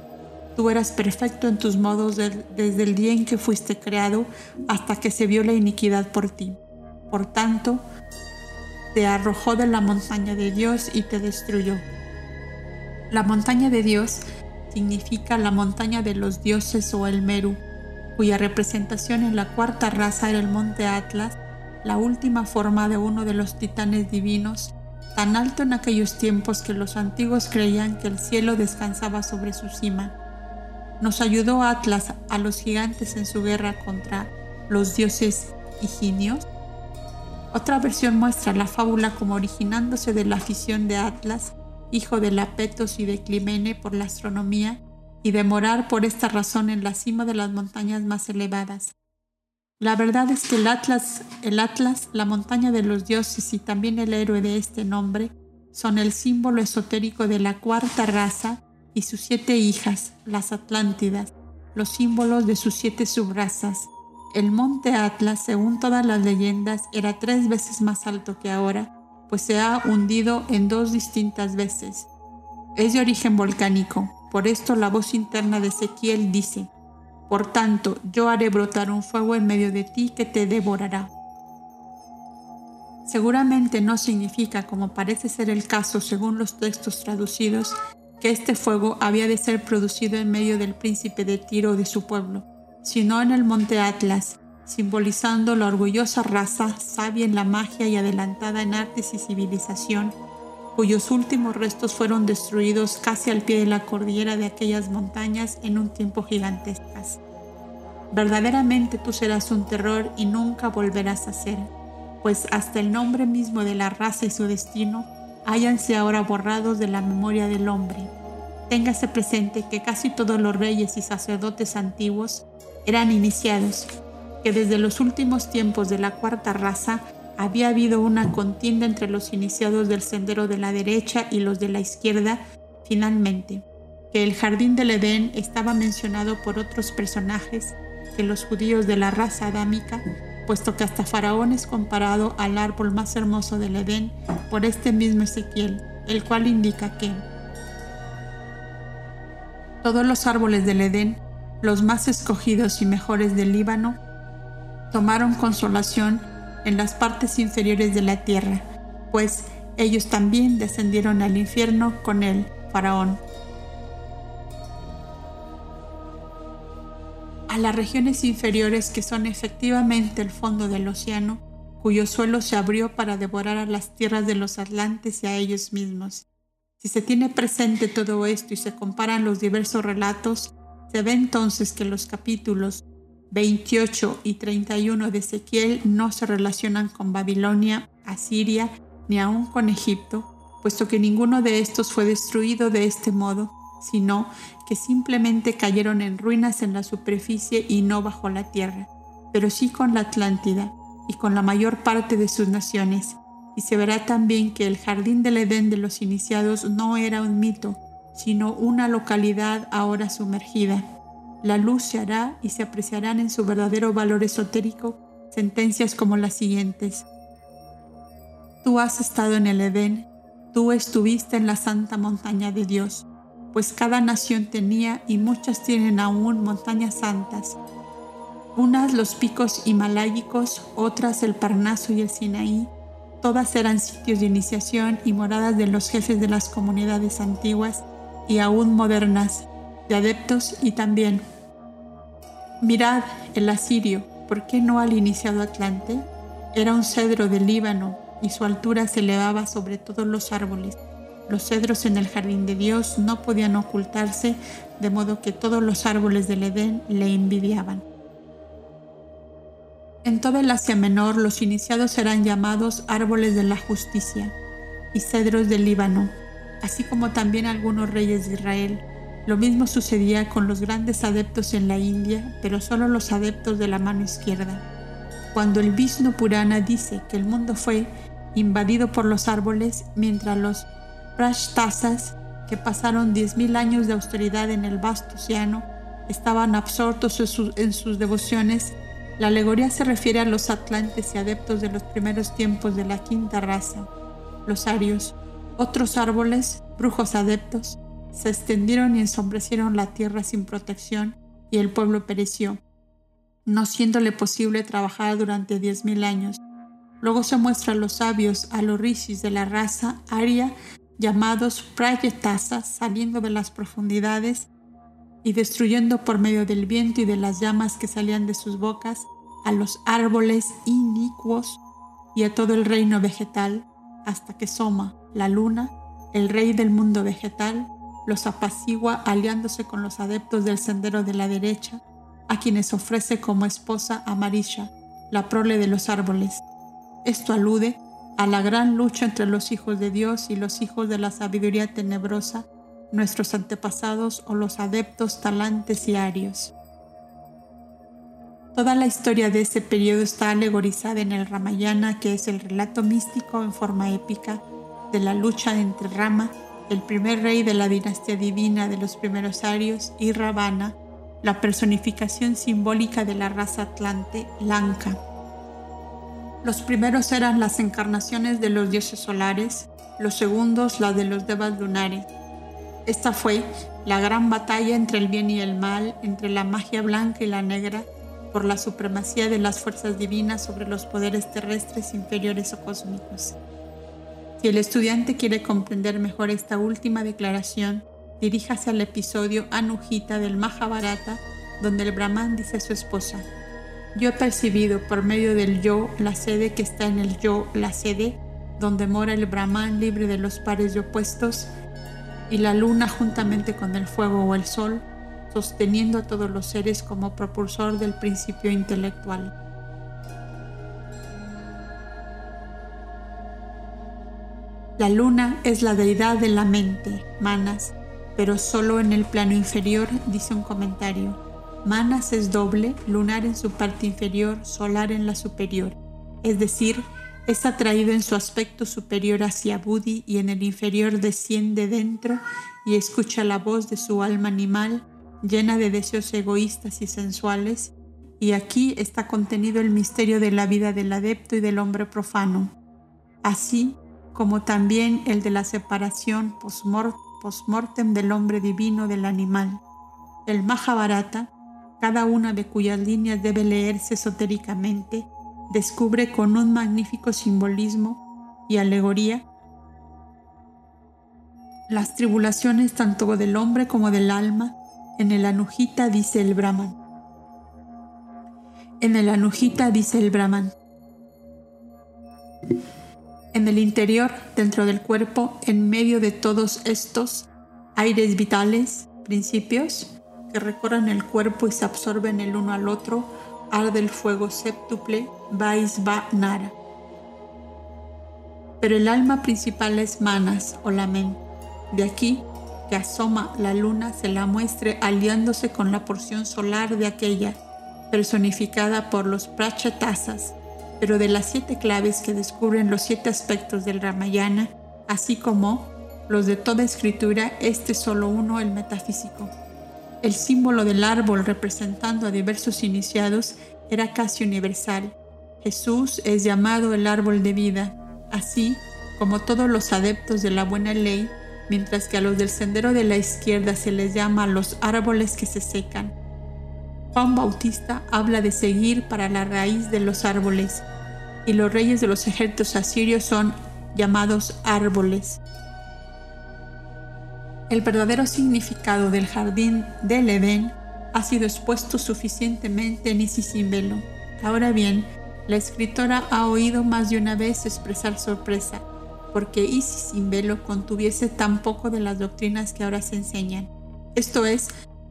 Tú eras perfecto en tus modos desde el día en que fuiste creado hasta que se vio la iniquidad por ti. Por tanto, te arrojó de la montaña de Dios y te destruyó. La montaña de Dios significa la montaña de los dioses o el Meru, cuya representación en la cuarta raza era el monte Atlas, la última forma de uno de los titanes divinos, tan alto en aquellos tiempos que los antiguos creían que el cielo descansaba sobre su cima. Nos ayudó Atlas a los gigantes en su guerra contra los dioses higinios. Otra versión muestra la fábula como originándose de la afición de Atlas hijo de Lapetos y de Climene por la astronomía, y de morar por esta razón en la cima de las montañas más elevadas. La verdad es que el Atlas, el Atlas, la montaña de los dioses y también el héroe de este nombre, son el símbolo esotérico de la cuarta raza y sus siete hijas, las Atlántidas, los símbolos de sus siete subrazas. El monte Atlas, según todas las leyendas, era tres veces más alto que ahora, pues se ha hundido en dos distintas veces. Es de origen volcánico, por esto la voz interna de Ezequiel dice, Por tanto, yo haré brotar un fuego en medio de ti que te devorará. Seguramente no significa, como parece ser el caso según los textos traducidos, que este fuego había de ser producido en medio del príncipe de Tiro de su pueblo, sino en el monte Atlas, simbolizando la orgullosa raza sabia en la magia y adelantada en artes y civilización, cuyos últimos restos fueron destruidos casi al pie de la cordillera de aquellas montañas en un tiempo gigantescas. Verdaderamente tú serás un terror y nunca volverás a ser, pues hasta el nombre mismo de la raza y su destino háyanse ahora borrados de la memoria del hombre. Téngase presente que casi todos los reyes y sacerdotes antiguos eran iniciados que desde los últimos tiempos de la cuarta raza había habido una contienda entre los iniciados del sendero de la derecha y los de la izquierda, finalmente, que el jardín del Edén estaba mencionado por otros personajes que los judíos de la raza adámica, puesto que hasta Faraón es comparado al árbol más hermoso del Edén por este mismo Ezequiel, el cual indica que todos los árboles del Edén, los más escogidos y mejores del Líbano, tomaron consolación en las partes inferiores de la tierra, pues ellos también descendieron al infierno con él, Faraón. A las regiones inferiores que son efectivamente el fondo del océano, cuyo suelo se abrió para devorar a las tierras de los atlantes y a ellos mismos. Si se tiene presente todo esto y se comparan los diversos relatos, se ve entonces que los capítulos 28 y 31 de Ezequiel no se relacionan con Babilonia, Asiria ni aún con Egipto, puesto que ninguno de estos fue destruido de este modo, sino que simplemente cayeron en ruinas en la superficie y no bajo la tierra, pero sí con la Atlántida y con la mayor parte de sus naciones. Y se verá también que el jardín del Edén de los iniciados no era un mito, sino una localidad ahora sumergida. La luz se hará y se apreciarán en su verdadero valor esotérico sentencias como las siguientes. Tú has estado en el Edén, tú estuviste en la santa montaña de Dios pues cada nación tenía y muchas tienen aún montañas santas. Unas los picos himalayicos, otras el Parnaso y el Sinaí. Todas eran sitios de iniciación y moradas de los jefes de las comunidades antiguas y aún modernas, de adeptos y también. Mirad el asirio, ¿por qué no al iniciado Atlante? Era un cedro del Líbano y su altura se elevaba sobre todos los árboles los cedros en el jardín de Dios no podían ocultarse, de modo que todos los árboles del Edén le envidiaban. En toda el Asia Menor los iniciados serán llamados árboles de la justicia y cedros del Líbano, así como también algunos reyes de Israel. Lo mismo sucedía con los grandes adeptos en la India, pero solo los adeptos de la mano izquierda. Cuando el Vishnu Purana dice que el mundo fue invadido por los árboles, mientras los Prashtasas, que pasaron 10.000 años de austeridad en el vasto océano, estaban absortos en sus, devociones. La alegoría se refiere a los atlantes y adeptos de los primeros tiempos de la quinta raza, los arios. Otros árboles, brujos adeptos, se extendieron y ensombrecieron la tierra sin protección y el pueblo pereció, no siéndole posible trabajar durante 10.000 años. Luego se muestra a los sabios, a los rishis de la raza aria, llamados prayetasas, saliendo de las profundidades y destruyendo por medio del viento y de las llamas que salían de sus bocas a los árboles inicuos y a todo el reino vegetal, hasta que Soma, la luna, el rey del mundo vegetal, los apacigua aliándose con los adeptos del sendero de la derecha, a quienes ofrece como esposa a Marisha, la prole de los árboles. Esto alude a la gran lucha entre los hijos de Dios y los hijos de la sabiduría tenebrosa, nuestros antepasados o los adeptos talantes y arios. Toda la historia de ese periodo está alegorizada en el Ramayana, que es el relato místico en forma épica de la lucha entre Rama, el primer rey de la dinastía divina de los primeros arios, y Ravana, la personificación simbólica de la raza atlante, Lanka. Los primeros eran las encarnaciones de los dioses solares, los segundos la de los devas lunares. Esta fue la gran batalla entre el bien y el mal, entre la magia blanca y la negra, por la supremacía de las fuerzas divinas sobre los poderes terrestres inferiores o cósmicos. Si el estudiante quiere comprender mejor esta última declaración, diríjase al episodio Anujita del Mahabharata, donde el Brahman dice a su esposa, yo percibido por medio del yo la sede que está en el yo, la sede donde mora el Brahman libre de los pares de opuestos y la luna juntamente con el fuego o el sol, sosteniendo a todos los seres como propulsor del principio intelectual. La luna es la deidad de la mente, Manas, pero solo en el plano inferior, dice un comentario. Manas es doble, lunar en su parte inferior, solar en la superior, es decir, es atraído en su aspecto superior hacia Budi y en el inferior desciende dentro y escucha la voz de su alma animal llena de deseos egoístas y sensuales, y aquí está contenido el misterio de la vida del adepto y del hombre profano, así como también el de la separación post-mortem del hombre divino del animal. El Mahabharata cada una de cuyas líneas debe leerse esotéricamente, descubre con un magnífico simbolismo y alegoría las tribulaciones tanto del hombre como del alma. En el Anujita dice el Brahman. En el Anujita dice el Brahman. En el interior, dentro del cuerpo, en medio de todos estos aires vitales, principios, que recorran el cuerpo y se absorben el uno al otro, arde el fuego séptuple Vaisva Nara. Pero el alma principal es Manas o la mente. De aquí que asoma la luna se la muestre aliándose con la porción solar de aquella, personificada por los prachatasas, pero de las siete claves que descubren los siete aspectos del Ramayana, así como los de toda escritura, este solo uno, el metafísico. El símbolo del árbol representando a diversos iniciados era casi universal. Jesús es llamado el árbol de vida, así como todos los adeptos de la buena ley, mientras que a los del sendero de la izquierda se les llama los árboles que se secan. Juan Bautista habla de seguir para la raíz de los árboles, y los reyes de los ejércitos asirios son llamados árboles. El verdadero significado del jardín del Edén ha sido expuesto suficientemente en Isis sin velo. Ahora bien, la escritora ha oído más de una vez expresar sorpresa, porque Isis sin velo contuviese tan poco de las doctrinas que ahora se enseñan. Esto es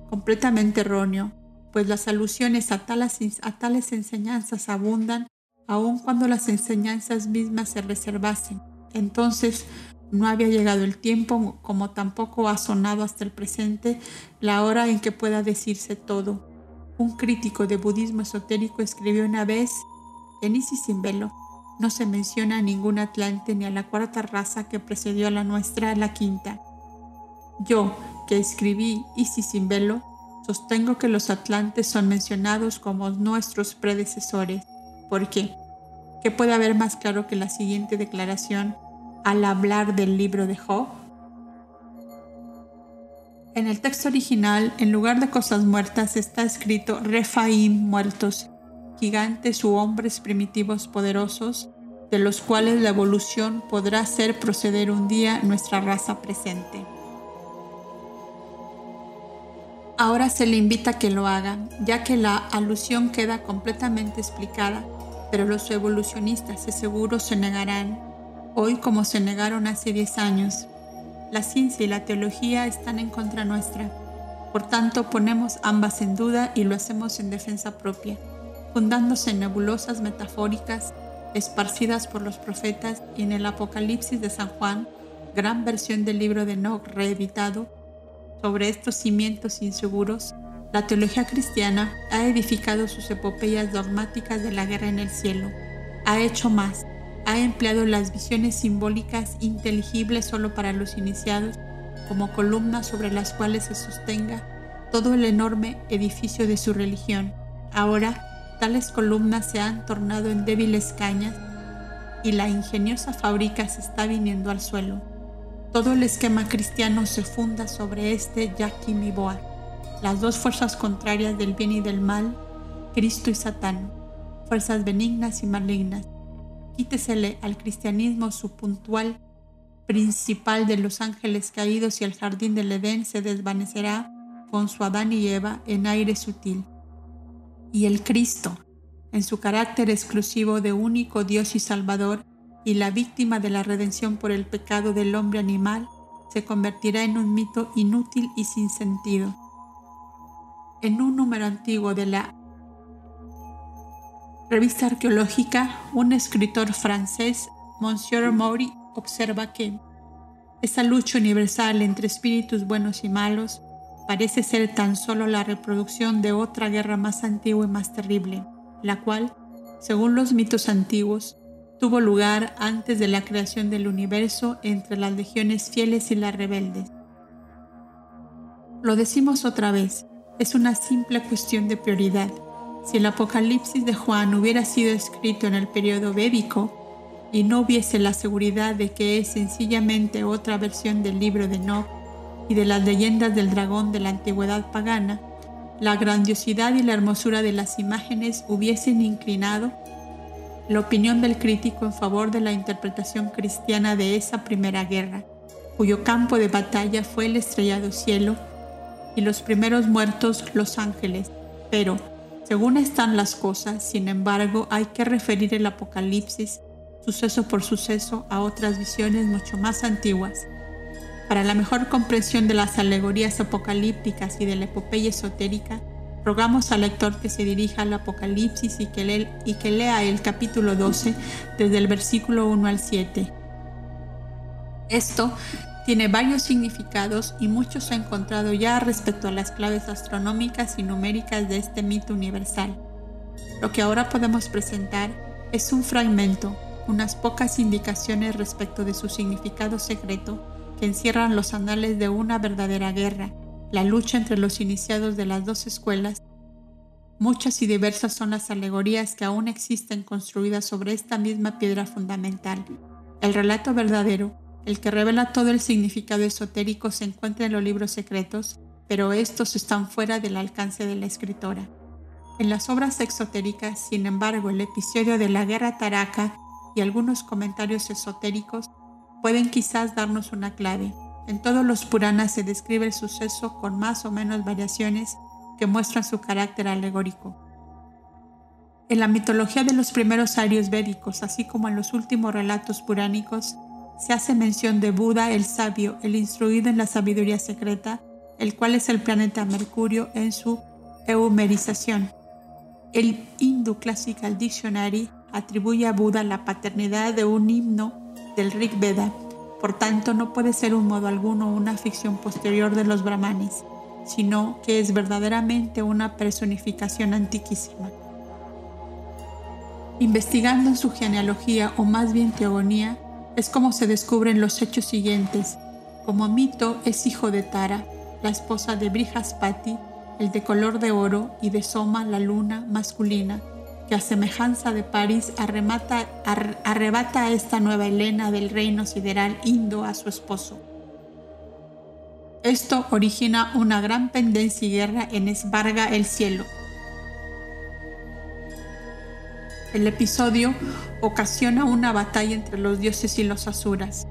completamente erróneo, pues las alusiones a tales, a tales enseñanzas abundan aun cuando las enseñanzas mismas se reservasen. Entonces, no había llegado el tiempo, como tampoco ha sonado hasta el presente, la hora en que pueda decirse todo. Un crítico de budismo esotérico escribió una vez, en Isis sin velo, no se menciona a ningún atlante ni a la cuarta raza que precedió a la nuestra, la quinta. Yo, que escribí Isis sin velo, sostengo que los atlantes son mencionados como nuestros predecesores. ¿Por qué? ¿Qué puede haber más claro que la siguiente declaración al hablar del libro de Job? En el texto original, en lugar de cosas muertas, está escrito Refaim muertos, gigantes u hombres primitivos poderosos, de los cuales la evolución podrá hacer proceder un día nuestra raza presente. Ahora se le invita a que lo haga, ya que la alusión queda completamente explicada, pero los evolucionistas de seguro se negarán hoy como se negaron hace 10 años. La ciencia y la teología están en contra nuestra. Por tanto, ponemos ambas en duda y lo hacemos en defensa propia, fundándose en nebulosas metafóricas esparcidas por los profetas y en el Apocalipsis de San Juan, gran versión del libro de Enoch reeditado, sobre estos cimientos inseguros, la teología cristiana ha edificado sus epopeyas dogmáticas de la guerra en el cielo. Ha hecho más, ha empleado las visiones simbólicas inteligibles solo para los iniciados como columnas sobre las cuales se sostenga todo el enorme edificio de su religión. Ahora, tales columnas se han tornado en débiles cañas y la ingeniosa fábrica se está viniendo al suelo. Todo el esquema cristiano se funda sobre este Yakim y Boa, las dos fuerzas contrarias del bien y del mal, Cristo y Satán, fuerzas benignas y malignas, Quítesele al cristianismo su puntual principal de los ángeles caídos y el jardín del Edén se desvanecerá con su Adán y Eva en aire sutil. Y el Cristo, en su carácter exclusivo de único Dios y Salvador y la víctima de la redención por el pecado del hombre animal, se convertirá en un mito inútil y sin sentido. En un número antiguo de la revista arqueológica, un escritor francés, Monsieur Maury, observa que esa lucha universal entre espíritus buenos y malos parece ser tan solo la reproducción de otra guerra más antigua y más terrible, la cual, según los mitos antiguos, tuvo lugar antes de la creación del universo entre las legiones fieles y las rebeldes. Lo decimos otra vez, es una simple cuestión de prioridad. Si el Apocalipsis de Juan hubiera sido escrito en el periodo védico y no hubiese la seguridad de que es sencillamente otra versión del libro de Enoch y de las leyendas del dragón de la antigüedad pagana, la grandiosidad y la hermosura de las imágenes hubiesen inclinado la opinión del crítico en favor de la interpretación cristiana de esa primera guerra, cuyo campo de batalla fue el estrellado cielo y los primeros muertos los ángeles, pero Según están las cosas, sin embargo, hay que referir el Apocalipsis suceso por suceso a otras visiones mucho más antiguas. Para la mejor comprensión de las alegorías apocalípticas y de la epopeya esotérica, rogamos al lector que se dirija al Apocalipsis y que, lea el capítulo 12 desde el versículo 1 al 7. Esto tiene varios significados y muchos se han encontrado ya respecto a las claves astronómicas y numéricas de este mito universal. Lo que ahora podemos presentar es un fragmento, unas pocas indicaciones respecto de su significado secreto que encierran los anales de una verdadera guerra, la lucha entre los iniciados de las dos escuelas. Muchas y diversas son las alegorías que aún existen construidas sobre esta misma piedra fundamental. El relato verdadero, el que revela todo el significado esotérico, se encuentra en los libros secretos, pero estos están fuera del alcance de la escritora. En las obras exotéricas, sin embargo, el episodio de la guerra Taraka y algunos comentarios esotéricos pueden quizás darnos una clave. En todos los Puranas se describe el suceso con más o menos variaciones que muestran su carácter alegórico. En la mitología de los primeros arios védicos, así como en los últimos relatos puránicos, se hace mención de Buda el sabio, el instruido en la sabiduría secreta, el cual es el planeta Mercurio en su eumerización. El Hindu Classical Dictionary atribuye a Buda la paternidad de un himno del Rig Veda, por tanto no puede ser un modo alguno una ficción posterior de los brahmanes, sino que es verdaderamente una personificación antiquísima. Investigando en su genealogía o más bien teogonía, es como se descubren los hechos siguientes. Como mito es hijo de Tara, la esposa de Brihaspati, el de color de oro, y de Soma, la luna masculina, que a semejanza de París arrebata a esta nueva Helena del reino sideral indo a su esposo. Esto origina una gran pendencia y guerra en Esbarga el cielo. El episodio ocasiona una batalla entre los dioses y los asuras.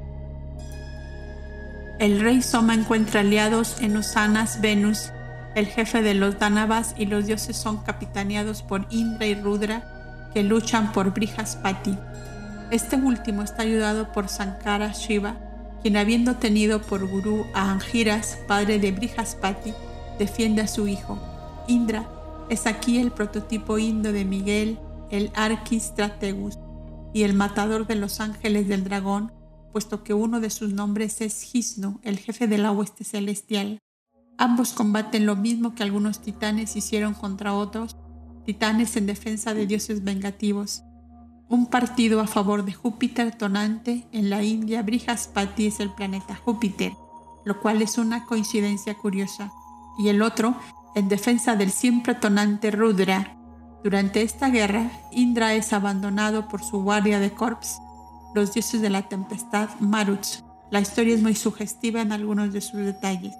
El rey Soma encuentra aliados en Usanas, Venus el jefe de los Danavas y los dioses son capitaneados por Indra y Rudra, que luchan por Brihaspati. Este último está ayudado por Sankara Shiva, quien habiendo tenido por gurú a Angiras, padre de Brihaspati, defiende a su hijo. Indra es aquí el prototipo indo de Miguel, el Archistrategus, y el matador de los ángeles del dragón, puesto que uno de sus nombres es Gisno, el jefe de la hueste celestial. Ambos combaten lo mismo que algunos titanes hicieron contra otros, titanes en defensa de dioses vengativos. Un partido a favor de Júpiter tonante en la India, Brihaspati es el planeta Júpiter, lo cual es una coincidencia curiosa, y el otro en defensa del siempre tonante Rudra. Durante esta guerra, Indra es abandonado por su guardia de corps, los dioses de la tempestad Maruts. La historia es muy sugestiva en algunos de sus detalles.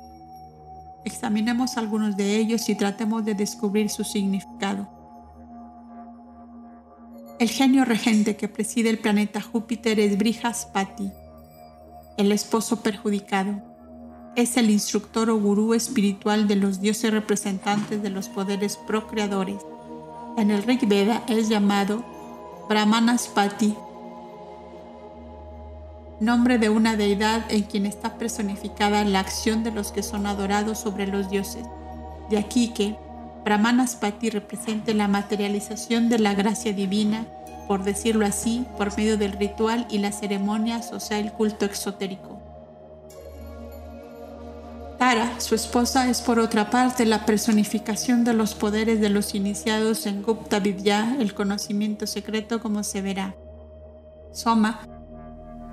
Examinemos algunos de ellos y tratemos de descubrir su significado. El genio regente que preside el planeta Júpiter es Brihaspati, el esposo perjudicado. Es el instructor o gurú espiritual de los dioses representantes de los poderes procreadores. En el Rig Veda es llamado Brahmanaspati nombre de una deidad en quien está personificada la acción de los que son adorados sobre los dioses. De aquí que Brahmanaspati represente la materialización de la gracia divina, por decirlo así, por medio del ritual y las ceremonias, o sea, el culto exotérico. Tara, su esposa, es por otra parte la personificación de los poderes de los iniciados en Gupta Vidya, el conocimiento secreto como se verá. Soma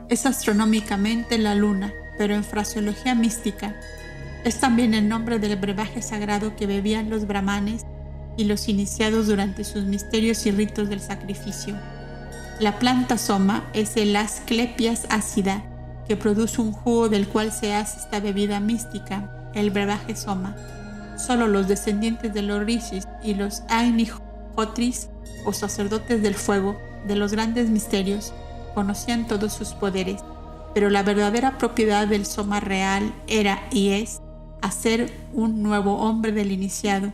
es astronómicamente la luna, pero en fraseología mística es también el nombre del brebaje sagrado que bebían los brahmanes y los iniciados durante sus misterios y ritos del sacrificio. La planta soma es el Asclepias ácida, que produce un jugo del cual se hace esta bebida mística, el brebaje soma. Solo los descendientes de los rishis y los Ainihotris, o sacerdotes del fuego, de los grandes misterios, conocían todos sus poderes, pero la verdadera propiedad del Soma real era y es hacer un nuevo hombre del iniciado,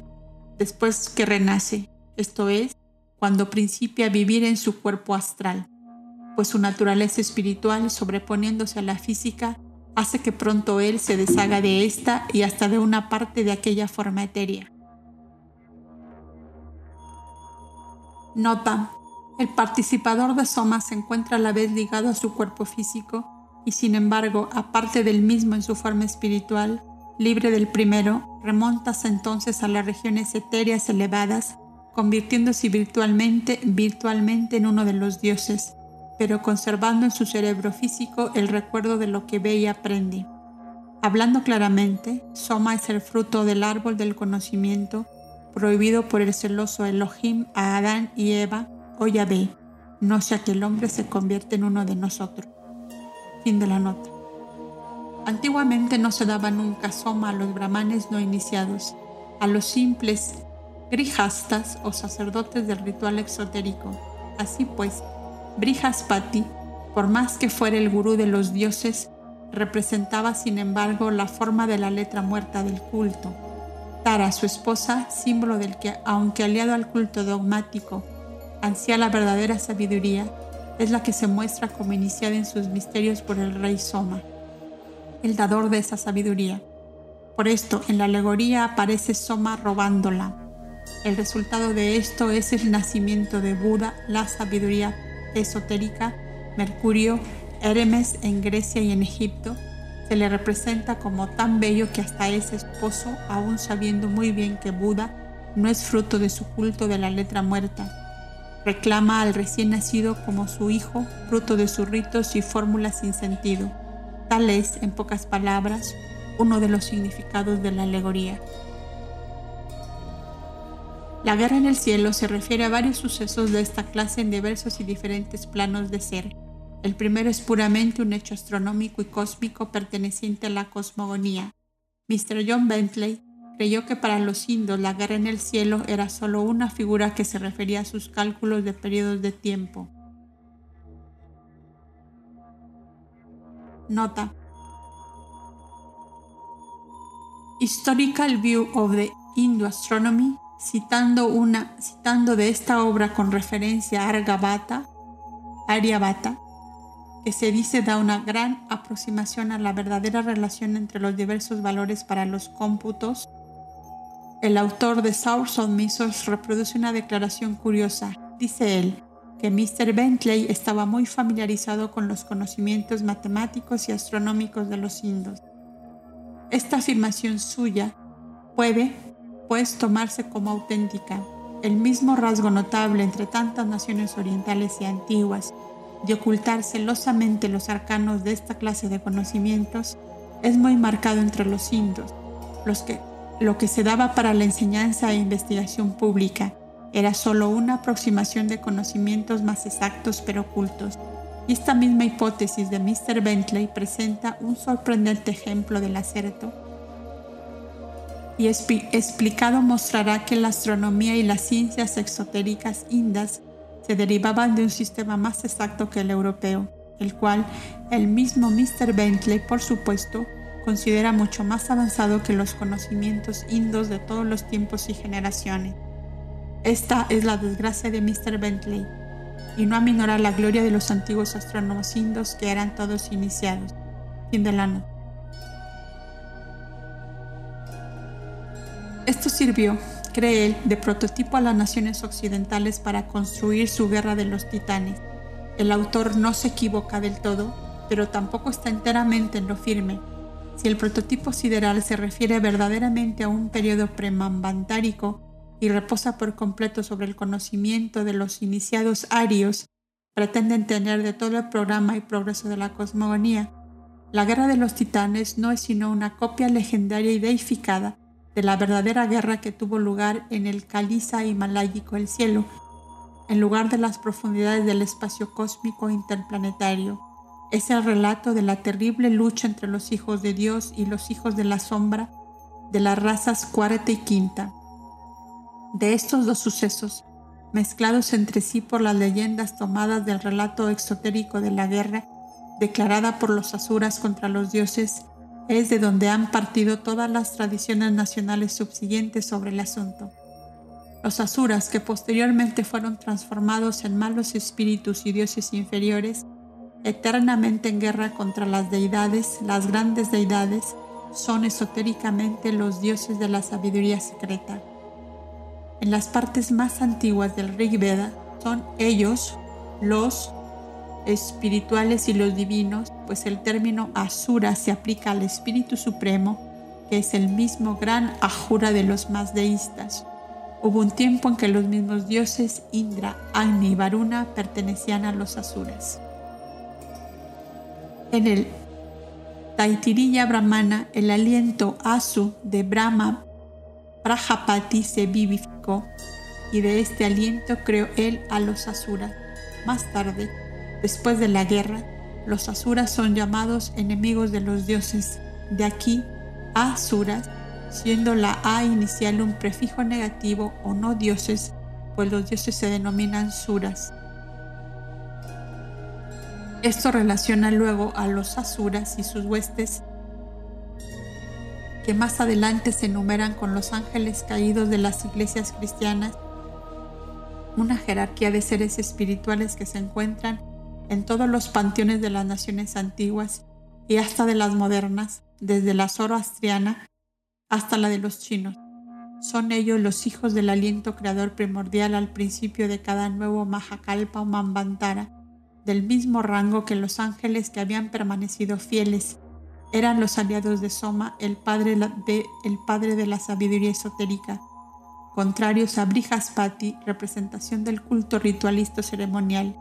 después que renace, esto es, cuando principia a vivir en su cuerpo astral, pues su naturaleza espiritual, sobreponiéndose a la física, hace que pronto él se deshaga de esta y hasta de una parte de aquella forma etérea. Nota. El participador de soma se encuentra a la vez ligado a su cuerpo físico y sin embargo, aparte del mismo en su forma espiritual, libre del primero, remontas entonces a las regiones etéreas elevadas, convirtiéndose virtualmente, virtualmente en uno de los dioses, pero conservando en su cerebro físico el recuerdo de lo que ve y aprende. Hablando claramente, Soma es el fruto del árbol del conocimiento prohibido por el celoso Elohim a Adán y Eva o Yahvé, no sea que el hombre se convierta en uno de nosotros. Fin de la nota. Antiguamente no se daba nunca soma a los brahmanes no iniciados, a los simples grihastas o sacerdotes del ritual exotérico. Así pues, Brihaspati, por más que fuera el gurú de los dioses, representaba sin embargo la forma de la letra muerta del culto. Tara, su esposa, símbolo del que, aunque aliado al culto dogmático, ansía la verdadera sabiduría, es la que se muestra como iniciada en sus misterios por el rey Soma, el dador de esa sabiduría. Por esto, en la alegoría aparece Soma robándola. El resultado de esto es el nacimiento de Buda, la sabiduría esotérica, Mercurio, Hermes en Grecia y en Egipto, se le representa como tan bello que hasta es esposo, aún sabiendo muy bien que Buda no es fruto de su culto de la letra muerta, Reclama al recién nacido como su hijo, fruto de sus ritos y fórmulas sin sentido. Tal es, en pocas palabras, uno de los significados de la alegoría. La guerra en el cielo se refiere a varios sucesos de esta clase en diversos y diferentes planos de ser. El primero es puramente un hecho astronómico y cósmico perteneciente a la cosmogonía. Mr. John Bentley creyó que para los indios la guerra en el cielo era solo una figura que se refería a sus cálculos de periodos de tiempo. Nota. Historical View of the Hindu Astronomy, citando, una, citando de esta obra con referencia a Argavata, Aryabhata, que se dice da una gran aproximación a la verdadera relación entre los diversos valores para los cómputos el autor de Source of reproduce una declaración curiosa. Dice él que Mr. Bentley estaba muy familiarizado con los conocimientos matemáticos y astronómicos de los indos. Esta afirmación suya puede, pues, tomarse como auténtica. El mismo rasgo notable entre tantas naciones orientales y antiguas de ocultar celosamente los arcanos de esta clase de conocimientos es muy marcado entre los indos, los que lo que se daba para la enseñanza e investigación pública era solo una aproximación de conocimientos más exactos pero ocultos. Y esta misma hipótesis de Mr. Bentley presenta un sorprendente ejemplo del acerto y explicado mostrará que la astronomía y las ciencias exotéricas indas se derivaban de un sistema más exacto que el europeo, el cual el mismo Mr. Bentley, por supuesto, considera mucho más avanzado que los conocimientos indos de todos los tiempos y generaciones. Esta es la desgracia de Mr. Bentley, y no aminora la gloria de los antiguos astrónomos indos que eran todos iniciados. Fin de la nota. Esto sirvió, cree él, de prototipo a las naciones occidentales para construir su guerra de los titanes. El autor no se equivoca del todo, pero tampoco está enteramente en lo firme si el prototipo sideral se refiere verdaderamente a un periodo premambantárico y reposa por completo sobre el conocimiento de los iniciados arios, pretenden tener de todo el programa y progreso de la cosmogonía, la guerra de los titanes no es sino una copia legendaria y deificada de la verdadera guerra que tuvo lugar en el caliza himaláyico el cielo, en lugar de las profundidades del espacio cósmico interplanetario es el relato de la terrible lucha entre los hijos de Dios y los hijos de la sombra de las razas cuarta y quinta. De estos dos sucesos, mezclados entre sí por las leyendas tomadas del relato exotérico de la guerra declarada por los asuras contra los dioses, es de donde han partido todas las tradiciones nacionales subsiguientes sobre el asunto. Los asuras, que posteriormente fueron transformados en malos espíritus y dioses inferiores, eternamente en guerra contra las deidades, las grandes deidades, son esotéricamente los dioses de la sabiduría secreta. En las partes más antiguas del Rig Veda son ellos los espirituales y los divinos, pues el término asura se aplica al espíritu supremo, que es el mismo gran ajura de los más deístas. Hubo un tiempo en que los mismos dioses Indra, Agni y Varuna pertenecían a los asuras. En el Taitiriya Brahmana, el aliento Asu de Brahma Prajapati se vivificó y de este aliento creó él a los asuras. Más tarde, después de la guerra, los asuras son llamados enemigos de los dioses. De aquí, asuras, siendo la A inicial un prefijo negativo o no dioses, pues los dioses se denominan suras. Esto relaciona luego a los asuras y sus huestes que más adelante se enumeran con los ángeles caídos de las iglesias cristianas, una jerarquía de seres espirituales que se encuentran en todos los panteones de las naciones antiguas y hasta de las modernas, desde la zoroastriana hasta la de los chinos. Son ellos los hijos del aliento creador primordial al principio de cada nuevo Mahakalpa o Mambantara, del mismo rango que los ángeles que habían permanecido fieles. Eran los aliados de Soma, el padre de, el padre de la sabiduría esotérica, contrarios a Brihaspati, representación del culto ritualista ceremonial.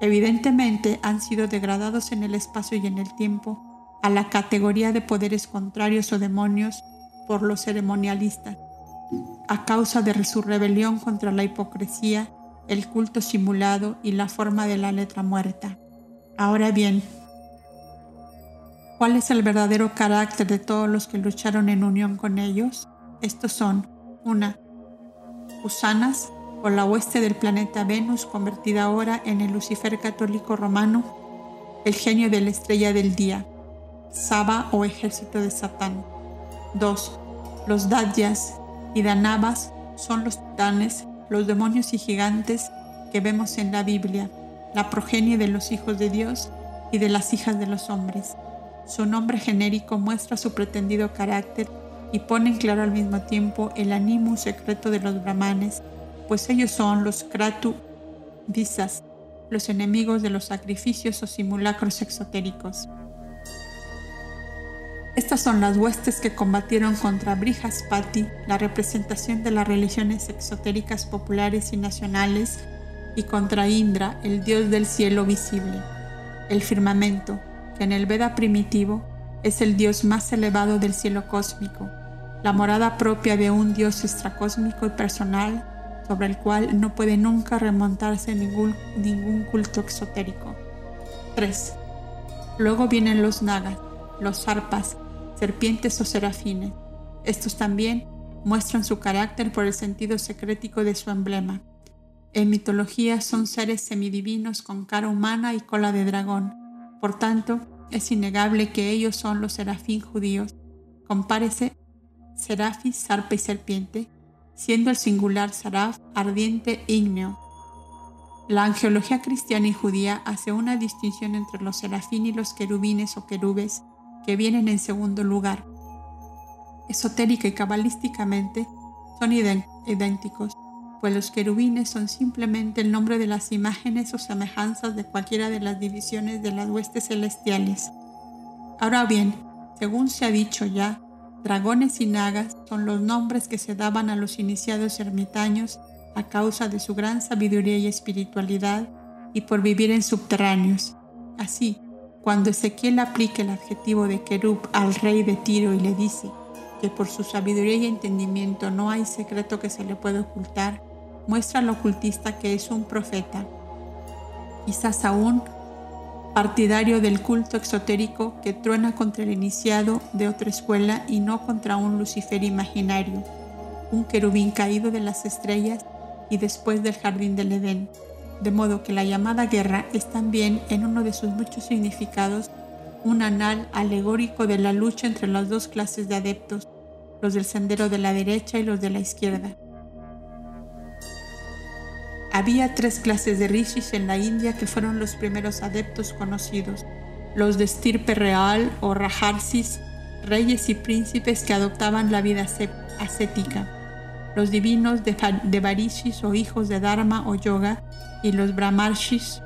Evidentemente han sido degradados en el espacio y en el tiempo a la categoría de poderes contrarios o demonios por los ceremonialistas, a causa de su rebelión contra la hipocresía el culto simulado y la forma de la letra muerta. Ahora bien, ¿cuál es el verdadero carácter de todos los que lucharon en unión con ellos? Estos son, una, Usanas, o la hueste del planeta Venus, convertida ahora en el Lucifer católico romano, el genio de la estrella del día, Saba o ejército de Satán. 2. Los Dadyas y Danabas son los titanes los demonios y gigantes que vemos en la Biblia, la progenie de los hijos de Dios y de las hijas de los hombres. Su nombre genérico muestra su pretendido carácter y pone en claro al mismo tiempo el ánimo secreto de los brahmanes, pues ellos son los kratu visas, los enemigos de los sacrificios o simulacros exotéricos. Estas son las huestes que combatieron contra Brihaspati, la representación de las religiones exotéricas populares y nacionales, y contra Indra, el dios del cielo visible. El firmamento, que en el Veda primitivo es el dios más elevado del cielo cósmico, la morada propia de un dios extracósmico y personal sobre el cual no puede nunca remontarse ningún, ningún culto exotérico. 3. Luego vienen los nagas, los zarpas, serpientes o serafines. Estos también muestran su carácter por el sentido secrético de su emblema. En mitología son seres semidivinos con cara humana y cola de dragón. Por tanto, es innegable que ellos son los serafín judíos. Compárese serafis, zarpa y serpiente, siendo el singular saraf ardiente ígneo. La angeología cristiana y judía hace una distinción entre los serafín y los querubines o querubes que vienen en segundo lugar. Esotérica y cabalísticamente son idénticos, pues los querubines son simplemente el nombre de las imágenes o semejanzas de cualquiera de las divisiones de las huestes celestiales. Ahora bien, según se ha dicho ya, dragones y nagas son los nombres que se daban a los iniciados ermitaños a causa de su gran sabiduría y espiritualidad y por vivir en subterráneos. Así, cuando Ezequiel aplica el adjetivo de Kerub al rey de Tiro y le dice que por su sabiduría y entendimiento no hay secreto que se le pueda ocultar, muestra al ocultista que es un profeta, quizás aún partidario del culto exotérico que truena contra el iniciado de otra escuela y no contra un Lucifer imaginario, un querubín caído de las estrellas y después del jardín del Edén de modo que la llamada guerra es también, en uno de sus muchos significados, un anal alegórico de la lucha entre las dos clases de adeptos, los del sendero de la derecha y los de la izquierda. Había tres clases de rishis en la India que fueron los primeros adeptos conocidos, los de estirpe real o rajarsis, reyes y príncipes que adoptaban la vida ascética, los divinos de, de Varishis o hijos de Dharma o Yoga y los brahmarshis,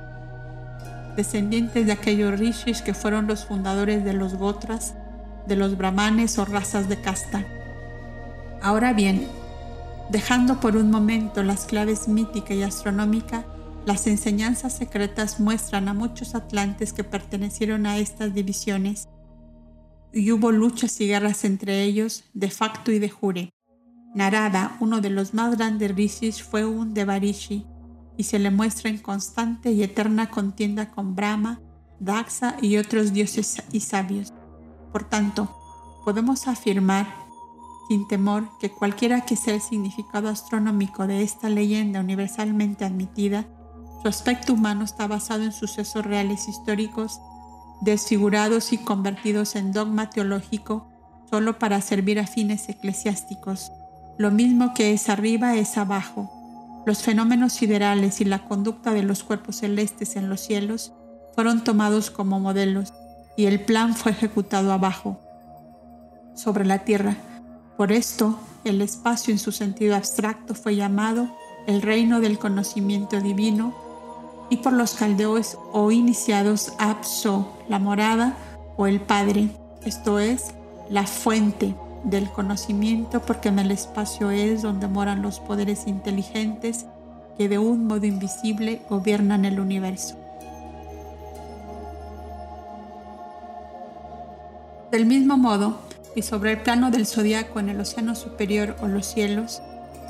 descendientes de aquellos rishis que fueron los fundadores de los gotras, de los brahmanes o razas de casta. Ahora bien, dejando por un momento las claves mítica y astronómica, las enseñanzas secretas muestran a muchos atlantes que pertenecieron a estas divisiones y hubo luchas y guerras entre ellos de facto y de jure. Narada, uno de los más grandes rishis, fue un Devarishi y se le muestra en constante y eterna contienda con Brahma, Daxa y otros dioses y sabios. Por tanto, podemos afirmar sin temor que cualquiera que sea el significado astronómico de esta leyenda universalmente admitida, su aspecto humano está basado en sucesos reales históricos desfigurados y convertidos en dogma teológico solo para servir a fines eclesiásticos. Lo mismo que es arriba es abajo. Los fenómenos siderales y la conducta de los cuerpos celestes en los cielos fueron tomados como modelos y el plan fue ejecutado abajo, sobre la tierra. Por esto, el espacio en su sentido abstracto fue llamado el reino del conocimiento divino y por los caldeos o iniciados Abso, la morada o el Padre, esto es, la fuente del conocimiento, porque en el espacio es donde moran los poderes inteligentes que de un modo invisible gobiernan el universo. Del mismo modo, y sobre el plano del zodiaco en el océano superior o los cielos,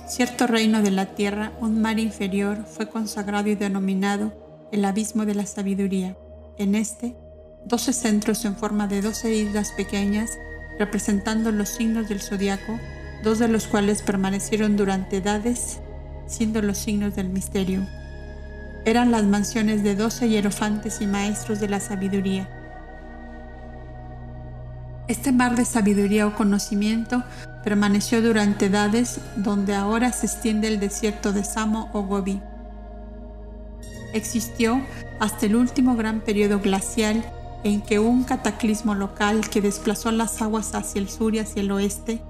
cierto reino de la tierra, un mar inferior, fue consagrado y denominado el abismo de la sabiduría. En este, doce centros en forma de doce islas pequeñas, representando los signos del zodiaco, dos de los cuales permanecieron durante edades, siendo los signos del misterio. Eran las mansiones de doce hierofantes y maestros de la sabiduría. Este mar de sabiduría o conocimiento permaneció durante edades donde ahora se extiende el desierto de Samo o Gobi. Existió hasta el último gran periodo glacial en que un cataclismo local que desplazó las aguas hacia el sur y hacia el oeste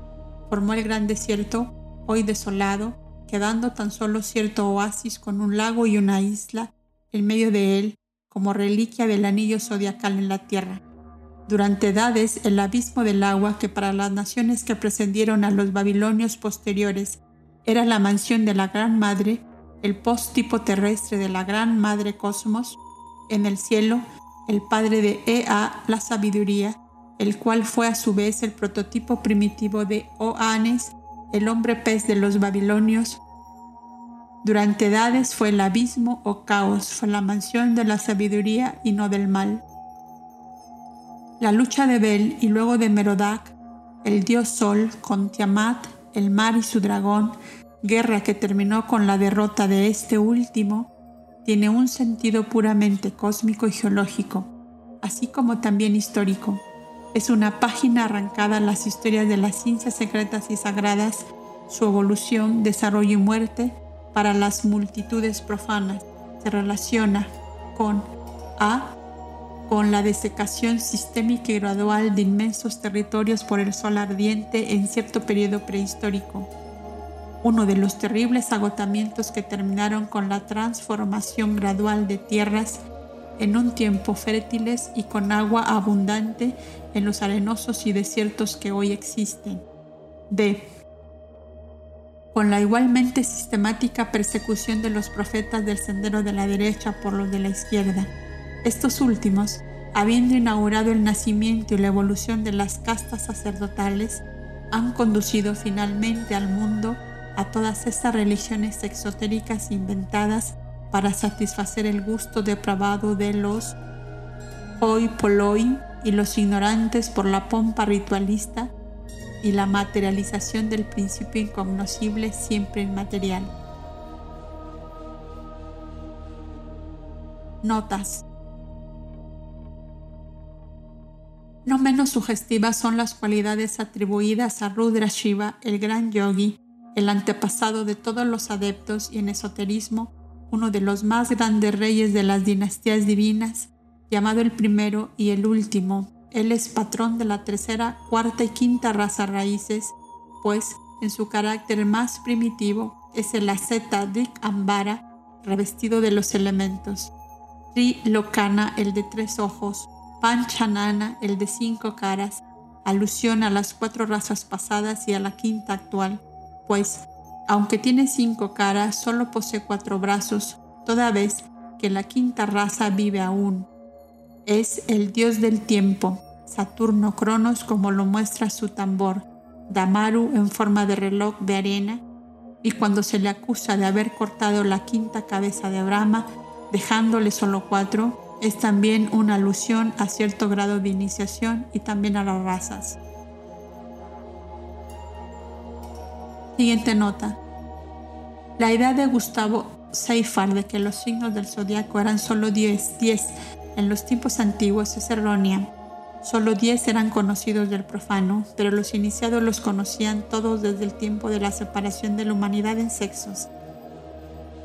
formó el gran desierto, hoy desolado, quedando tan solo cierto oasis con un lago y una isla en medio de él como reliquia del anillo zodiacal en la tierra. Durante edades, el abismo del agua, que para las naciones que precedieron a los babilonios posteriores era la mansión de la Gran Madre, el post-tipo terrestre de la Gran Madre Cosmos, en el cielo, el padre de Ea, la sabiduría, el cual fue a su vez el prototipo primitivo de Oanes, el hombre pez de los babilonios. Durante edades fue el abismo o caos, fue la mansión de la sabiduría y no del mal. La lucha de Bel y luego de Merodac, el dios Sol, con Tiamat, el mar y su dragón, guerra que terminó con la derrota de este último, tiene un sentido puramente cósmico y geológico, así como también histórico. Es una página arrancada a las historias de las ciencias secretas y sagradas, su evolución, desarrollo y muerte para las multitudes profanas. Se relaciona con A, con la desecación sistémica y gradual de inmensos territorios por el sol ardiente en cierto periodo prehistórico uno de los terribles agotamientos que terminaron con la transformación gradual de tierras en un tiempo fértiles y con agua abundante en los arenosos y desiertos que hoy existen. D. Con la igualmente sistemática persecución de los profetas del sendero de la derecha por los de la izquierda. Estos últimos, habiendo inaugurado el nacimiento y la evolución de las castas sacerdotales, han conducido finalmente al mundo a todas estas religiones exotéricas inventadas para satisfacer el gusto depravado de los hoy poloi y los ignorantes por la pompa ritualista y la materialización del principio incognoscible siempre inmaterial. Notas. No menos sugestivas son las cualidades atribuidas a Rudra Shiva, el gran yogi, el antepasado de todos los adeptos y en esoterismo uno de los más grandes reyes de las dinastías divinas, llamado el primero y el último. Él es patrón de la tercera, cuarta y quinta raza raíces, pues en su carácter más primitivo es el asceta Dik Ambara, revestido de los elementos. Sri Lokana, el de tres ojos, Panchanana, el de cinco caras, alusión a las cuatro razas pasadas y a la quinta actual, pues, aunque tiene cinco caras, solo posee cuatro brazos, toda vez que la quinta raza vive aún. Es el dios del tiempo, Saturno Cronos como lo muestra su tambor, Damaru en forma de reloj de arena, y cuando se le acusa de haber cortado la quinta cabeza de Brahma, dejándole solo cuatro, es también una alusión a cierto grado de iniciación y también a las razas. Siguiente nota. La idea de Gustavo Seifert de que los signos del zodiaco eran solo 10, 10 en los tiempos antiguos es errónea. Solo 10 eran conocidos del profano, pero los iniciados los conocían todos desde el tiempo de la separación de la humanidad en sexos,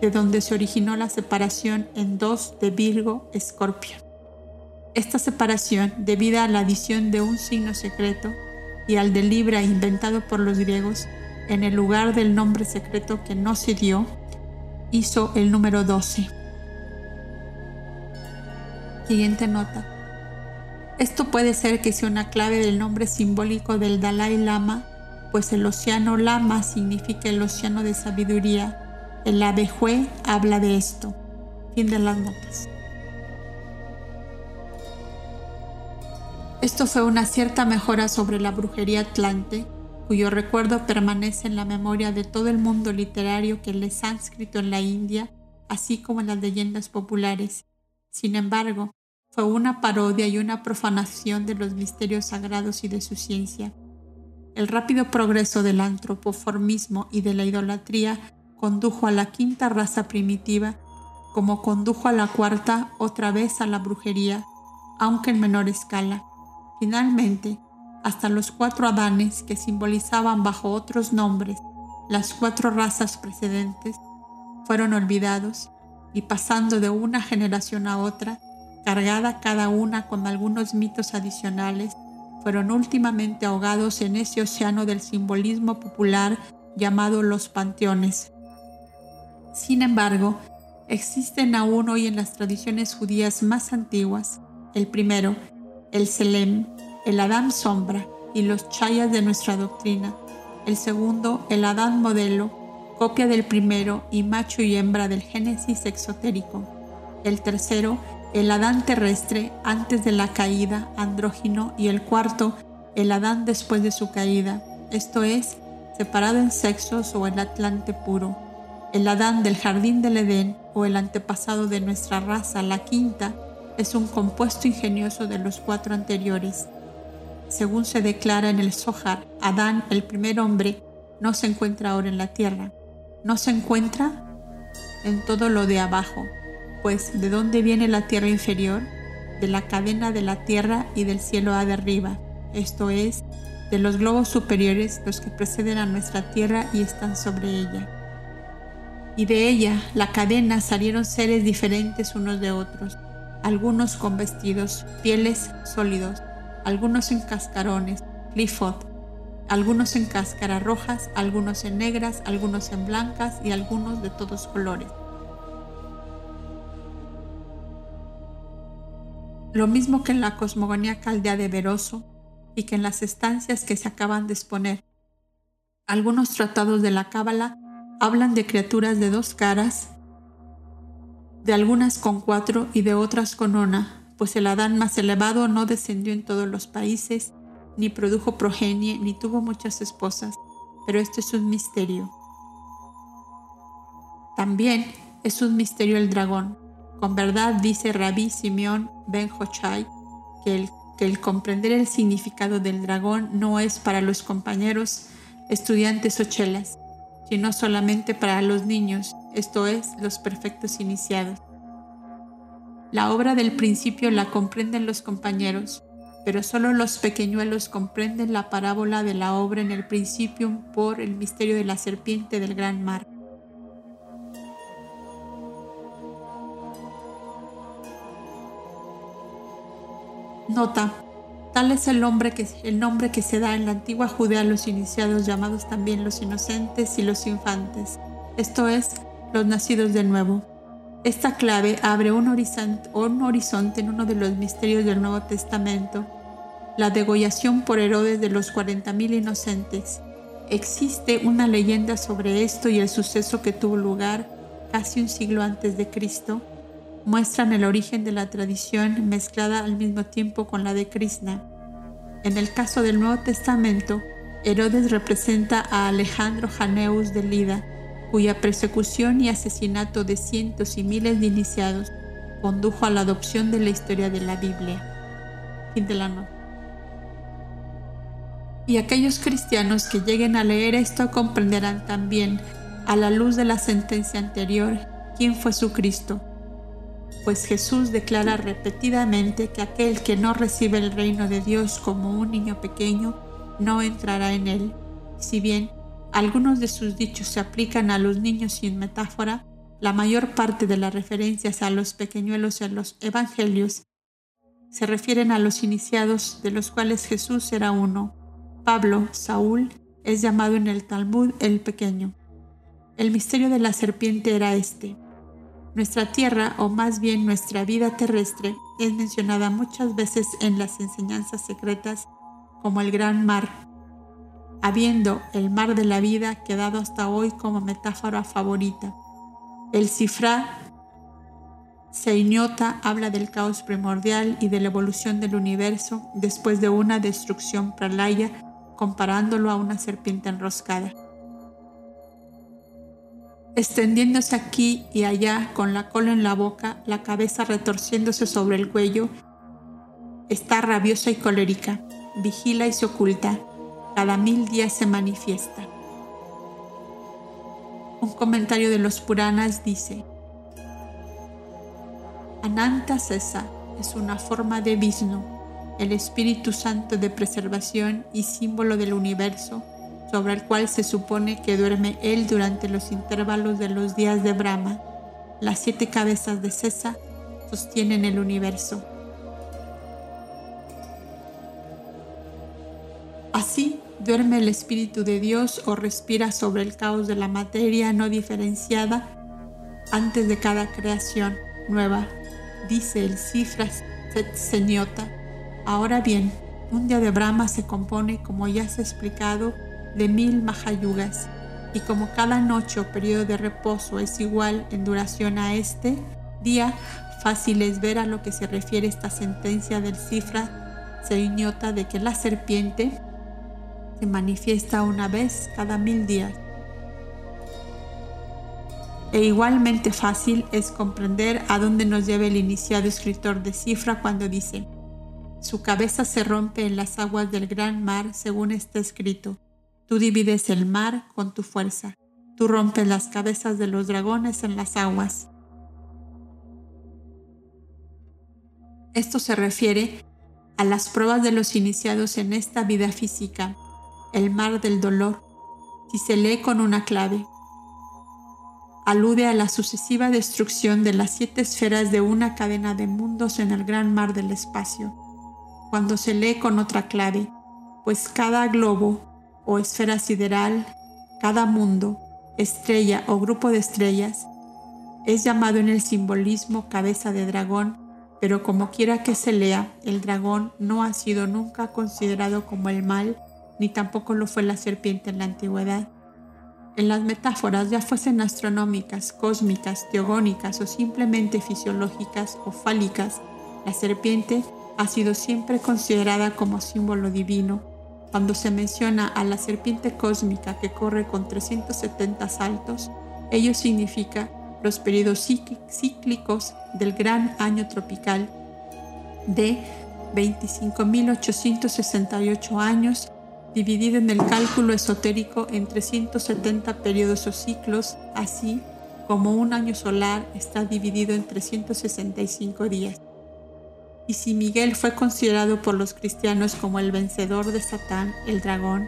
de donde se originó la separación en dos de Virgo-Escorpio. Esta separación, debida a la adición de un signo secreto y al de Libra inventado por los griegos, en el lugar del nombre secreto que no se dio, hizo el número 12. Siguiente nota. Esto puede ser que sea una clave del nombre simbólico del Dalai Lama, pues el océano Lama significa el océano de sabiduría. El abejue habla de esto. Fin de las notas. Esto fue una cierta mejora sobre la brujería atlante, cuyo recuerdo permanece en la memoria de todo el mundo literario que les han escrito en la India, así como en las leyendas populares. Sin embargo, fue una parodia y una profanación de los misterios sagrados y de su ciencia. El rápido progreso del antropoformismo y de la idolatría condujo a la quinta raza primitiva, como condujo a la cuarta otra vez a la brujería, aunque en menor escala. Finalmente, hasta los cuatro Adanes, que simbolizaban bajo otros nombres las cuatro razas precedentes, fueron olvidados y pasando de una generación a otra, cargada cada una con algunos mitos adicionales, fueron últimamente ahogados en ese océano del simbolismo popular llamado los panteones. Sin embargo, existen aún hoy en las tradiciones judías más antiguas, el primero, el Selem, el Adán sombra y los chayas de nuestra doctrina, el segundo, el Adán modelo, copia del primero y macho y hembra del Génesis exotérico, el tercero, el Adán terrestre antes de la caída, andrógino, y el cuarto, el Adán después de su caída, esto es, separado en sexos o el Atlante puro, el Adán del jardín del Edén o el antepasado de nuestra raza, la quinta, es un compuesto ingenioso de los cuatro anteriores. Según se declara en el Zohar, Adán, el primer hombre, no se encuentra ahora en la tierra, no se encuentra en todo lo de abajo, pues ¿de dónde viene la tierra inferior? De la cadena de la tierra y del cielo de arriba, esto es, de los globos superiores, los que preceden a nuestra tierra y están sobre ella. Y de ella, la cadena, salieron seres diferentes unos de otros, algunos con vestidos, pieles sólidos, algunos en cascarones, clifot, algunos en cáscaras rojas, algunos en negras, algunos en blancas y algunos de todos colores. lo mismo que en la cosmogonía caldea de Veroso y que en las estancias que se acaban de exponer. Algunos tratados de la Cábala hablan de criaturas de dos caras, de algunas con cuatro y de otras con una, pues el Adán más elevado no descendió en todos los países, ni produjo progenie, ni tuvo muchas esposas, pero esto es un misterio. También es un misterio el dragón, con verdad dice Rabbi Simeón Ben Hochai que el, que el comprender el significado del dragón no es para los compañeros estudiantes o chelas, sino solamente para los niños, esto es, los perfectos iniciados. La obra del principio la comprenden los compañeros, pero solo los pequeñuelos comprenden la parábola de la obra en el principio por el misterio de la serpiente del gran mar. Nota tal es el nombre, que, se da en la antigua Judea a los iniciados llamados también los inocentes y los infantes, esto es, los nacidos de nuevo. Esta clave abre un horizonte, un horizonte en uno de los misterios del Nuevo Testamento, la degollación por Herodes de los 40.000 inocentes. Existe una leyenda sobre esto y el suceso que tuvo lugar casi un siglo antes de Cristo muestran el origen de la tradición mezclada al mismo tiempo con la de Krishna. En el caso del Nuevo Testamento, Herodes representa a Alejandro Janeus de Lida, cuya persecución y asesinato de cientos y miles de iniciados condujo a la adopción de la historia de la Biblia. Fin de la nota. Y aquellos cristianos que lleguen a leer esto comprenderán también, a la luz de la sentencia anterior, quién fue su Cristo pues Jesús declara repetidamente que aquel que no recibe el reino de Dios como un niño pequeño no entrará en él. Si bien algunos de sus dichos se aplican a los niños sin metáfora, la mayor parte de las referencias a los pequeñuelos en los evangelios se refieren a los iniciados de los cuales Jesús era uno. Pablo, Saúl, es llamado en el Talmud el pequeño. El misterio de la serpiente era este. Nuestra tierra, o más bien nuestra vida terrestre, es mencionada muchas veces en las enseñanzas secretas como el gran mar, habiendo el mar de la vida quedado hasta hoy como metáfora favorita. El cifra Seinyota habla del caos primordial y de la evolución del universo después de una destrucción pralaya, comparándolo a una serpiente enroscada extendiéndose aquí y allá con la cola en la boca, la cabeza retorciéndose sobre el cuello. Está rabiosa y colérica, vigila y se oculta, cada mil días se manifiesta. Un comentario de los Puranas dice, Ananta Sesa es una forma de Vishnu, el Espíritu Santo de preservación y símbolo del universo sobre el cual se supone que duerme él durante los intervalos de los días de Brahma. Las siete cabezas de César sostienen el universo. Así duerme el Espíritu de Dios o respira sobre el caos de la materia no diferenciada antes de cada creación nueva, dice el Cifra Senyota. Ahora bien, un día de Brahma se compone, como ya se ha explicado, de mil Mahayugas, y como cada noche o periodo de reposo es igual en duración a este día, fácil es ver a lo que se refiere esta sentencia del cifra seiñota de que la serpiente se manifiesta una vez cada mil días. E igualmente fácil es comprender a dónde nos lleva el iniciado escritor de cifra cuando dice, su cabeza se rompe en las aguas del gran mar según está escrito, Tú divides el mar con tu fuerza. Tú rompes las cabezas de los dragones en las aguas. Esto se refiere a las pruebas de los iniciados en esta vida física, el mar del dolor, si se lee con una clave. Alude a la sucesiva destrucción de las siete esferas de una cadena de mundos en el gran mar del espacio, cuando se lee con otra clave, pues cada globo o esfera sideral, cada mundo, estrella o grupo de estrellas, es llamado en el simbolismo cabeza de dragón, pero como quiera que se lea, el dragón no ha sido nunca considerado como el mal, ni tampoco lo fue la serpiente en la antigüedad. En las metáforas, ya fuesen astronómicas, cósmicas, teogónicas o simplemente fisiológicas o fálicas, la serpiente ha sido siempre considerada como símbolo divino cuando se menciona a la serpiente cósmica que corre con 370 saltos, ello significa los periodos cíclicos del gran año tropical de 25.868 años, dividido en el cálculo esotérico en 370 periodos o ciclos, así como un año solar está dividido en 365 días. Y si Miguel fue considerado por los cristianos como el vencedor de Satán, el dragón,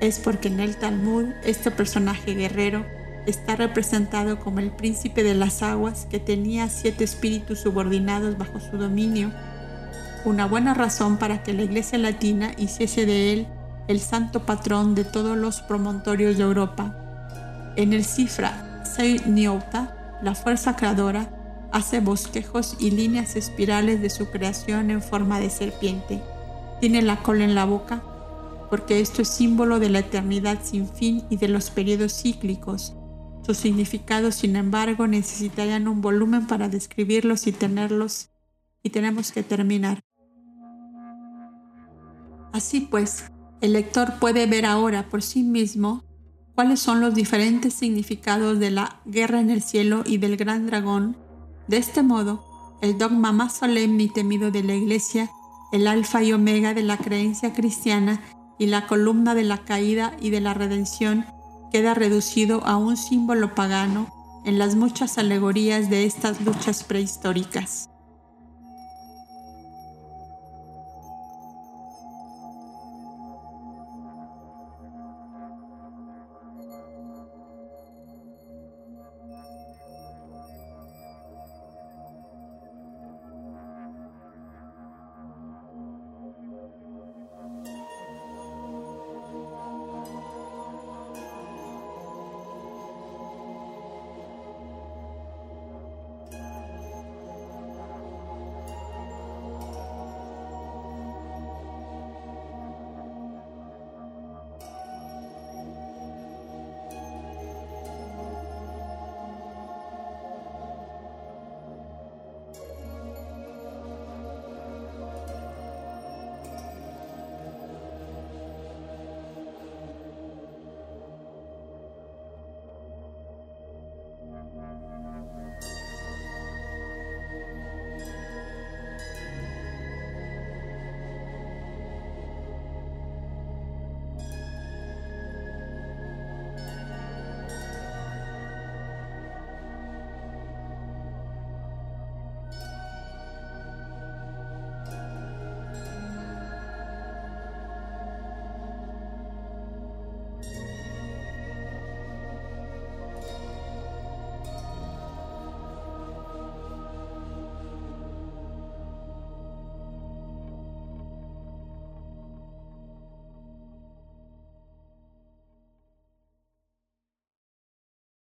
es porque en el Talmud este personaje guerrero está representado como el príncipe de las aguas que tenía siete espíritus subordinados bajo su dominio, una buena razón para que la Iglesia Latina hiciese de él el santo patrón de todos los promontorios de Europa. En el cifra Niota, la fuerza creadora hace bosquejos y líneas espirales de su creación en forma de serpiente. Tiene la cola en la boca, porque esto es símbolo de la eternidad sin fin y de los periodos cíclicos. Sus significados, sin embargo, necesitarían un volumen para describirlos y tenerlos, y tenemos que terminar. Así pues, el lector puede ver ahora por sí mismo cuáles son los diferentes significados de la guerra en el cielo y del gran dragón. De este modo, el dogma más solemne y temido de la Iglesia, el alfa y omega de la creencia cristiana y la columna de la caída y de la redención, queda reducido a un símbolo pagano en las muchas alegorías de estas luchas prehistóricas.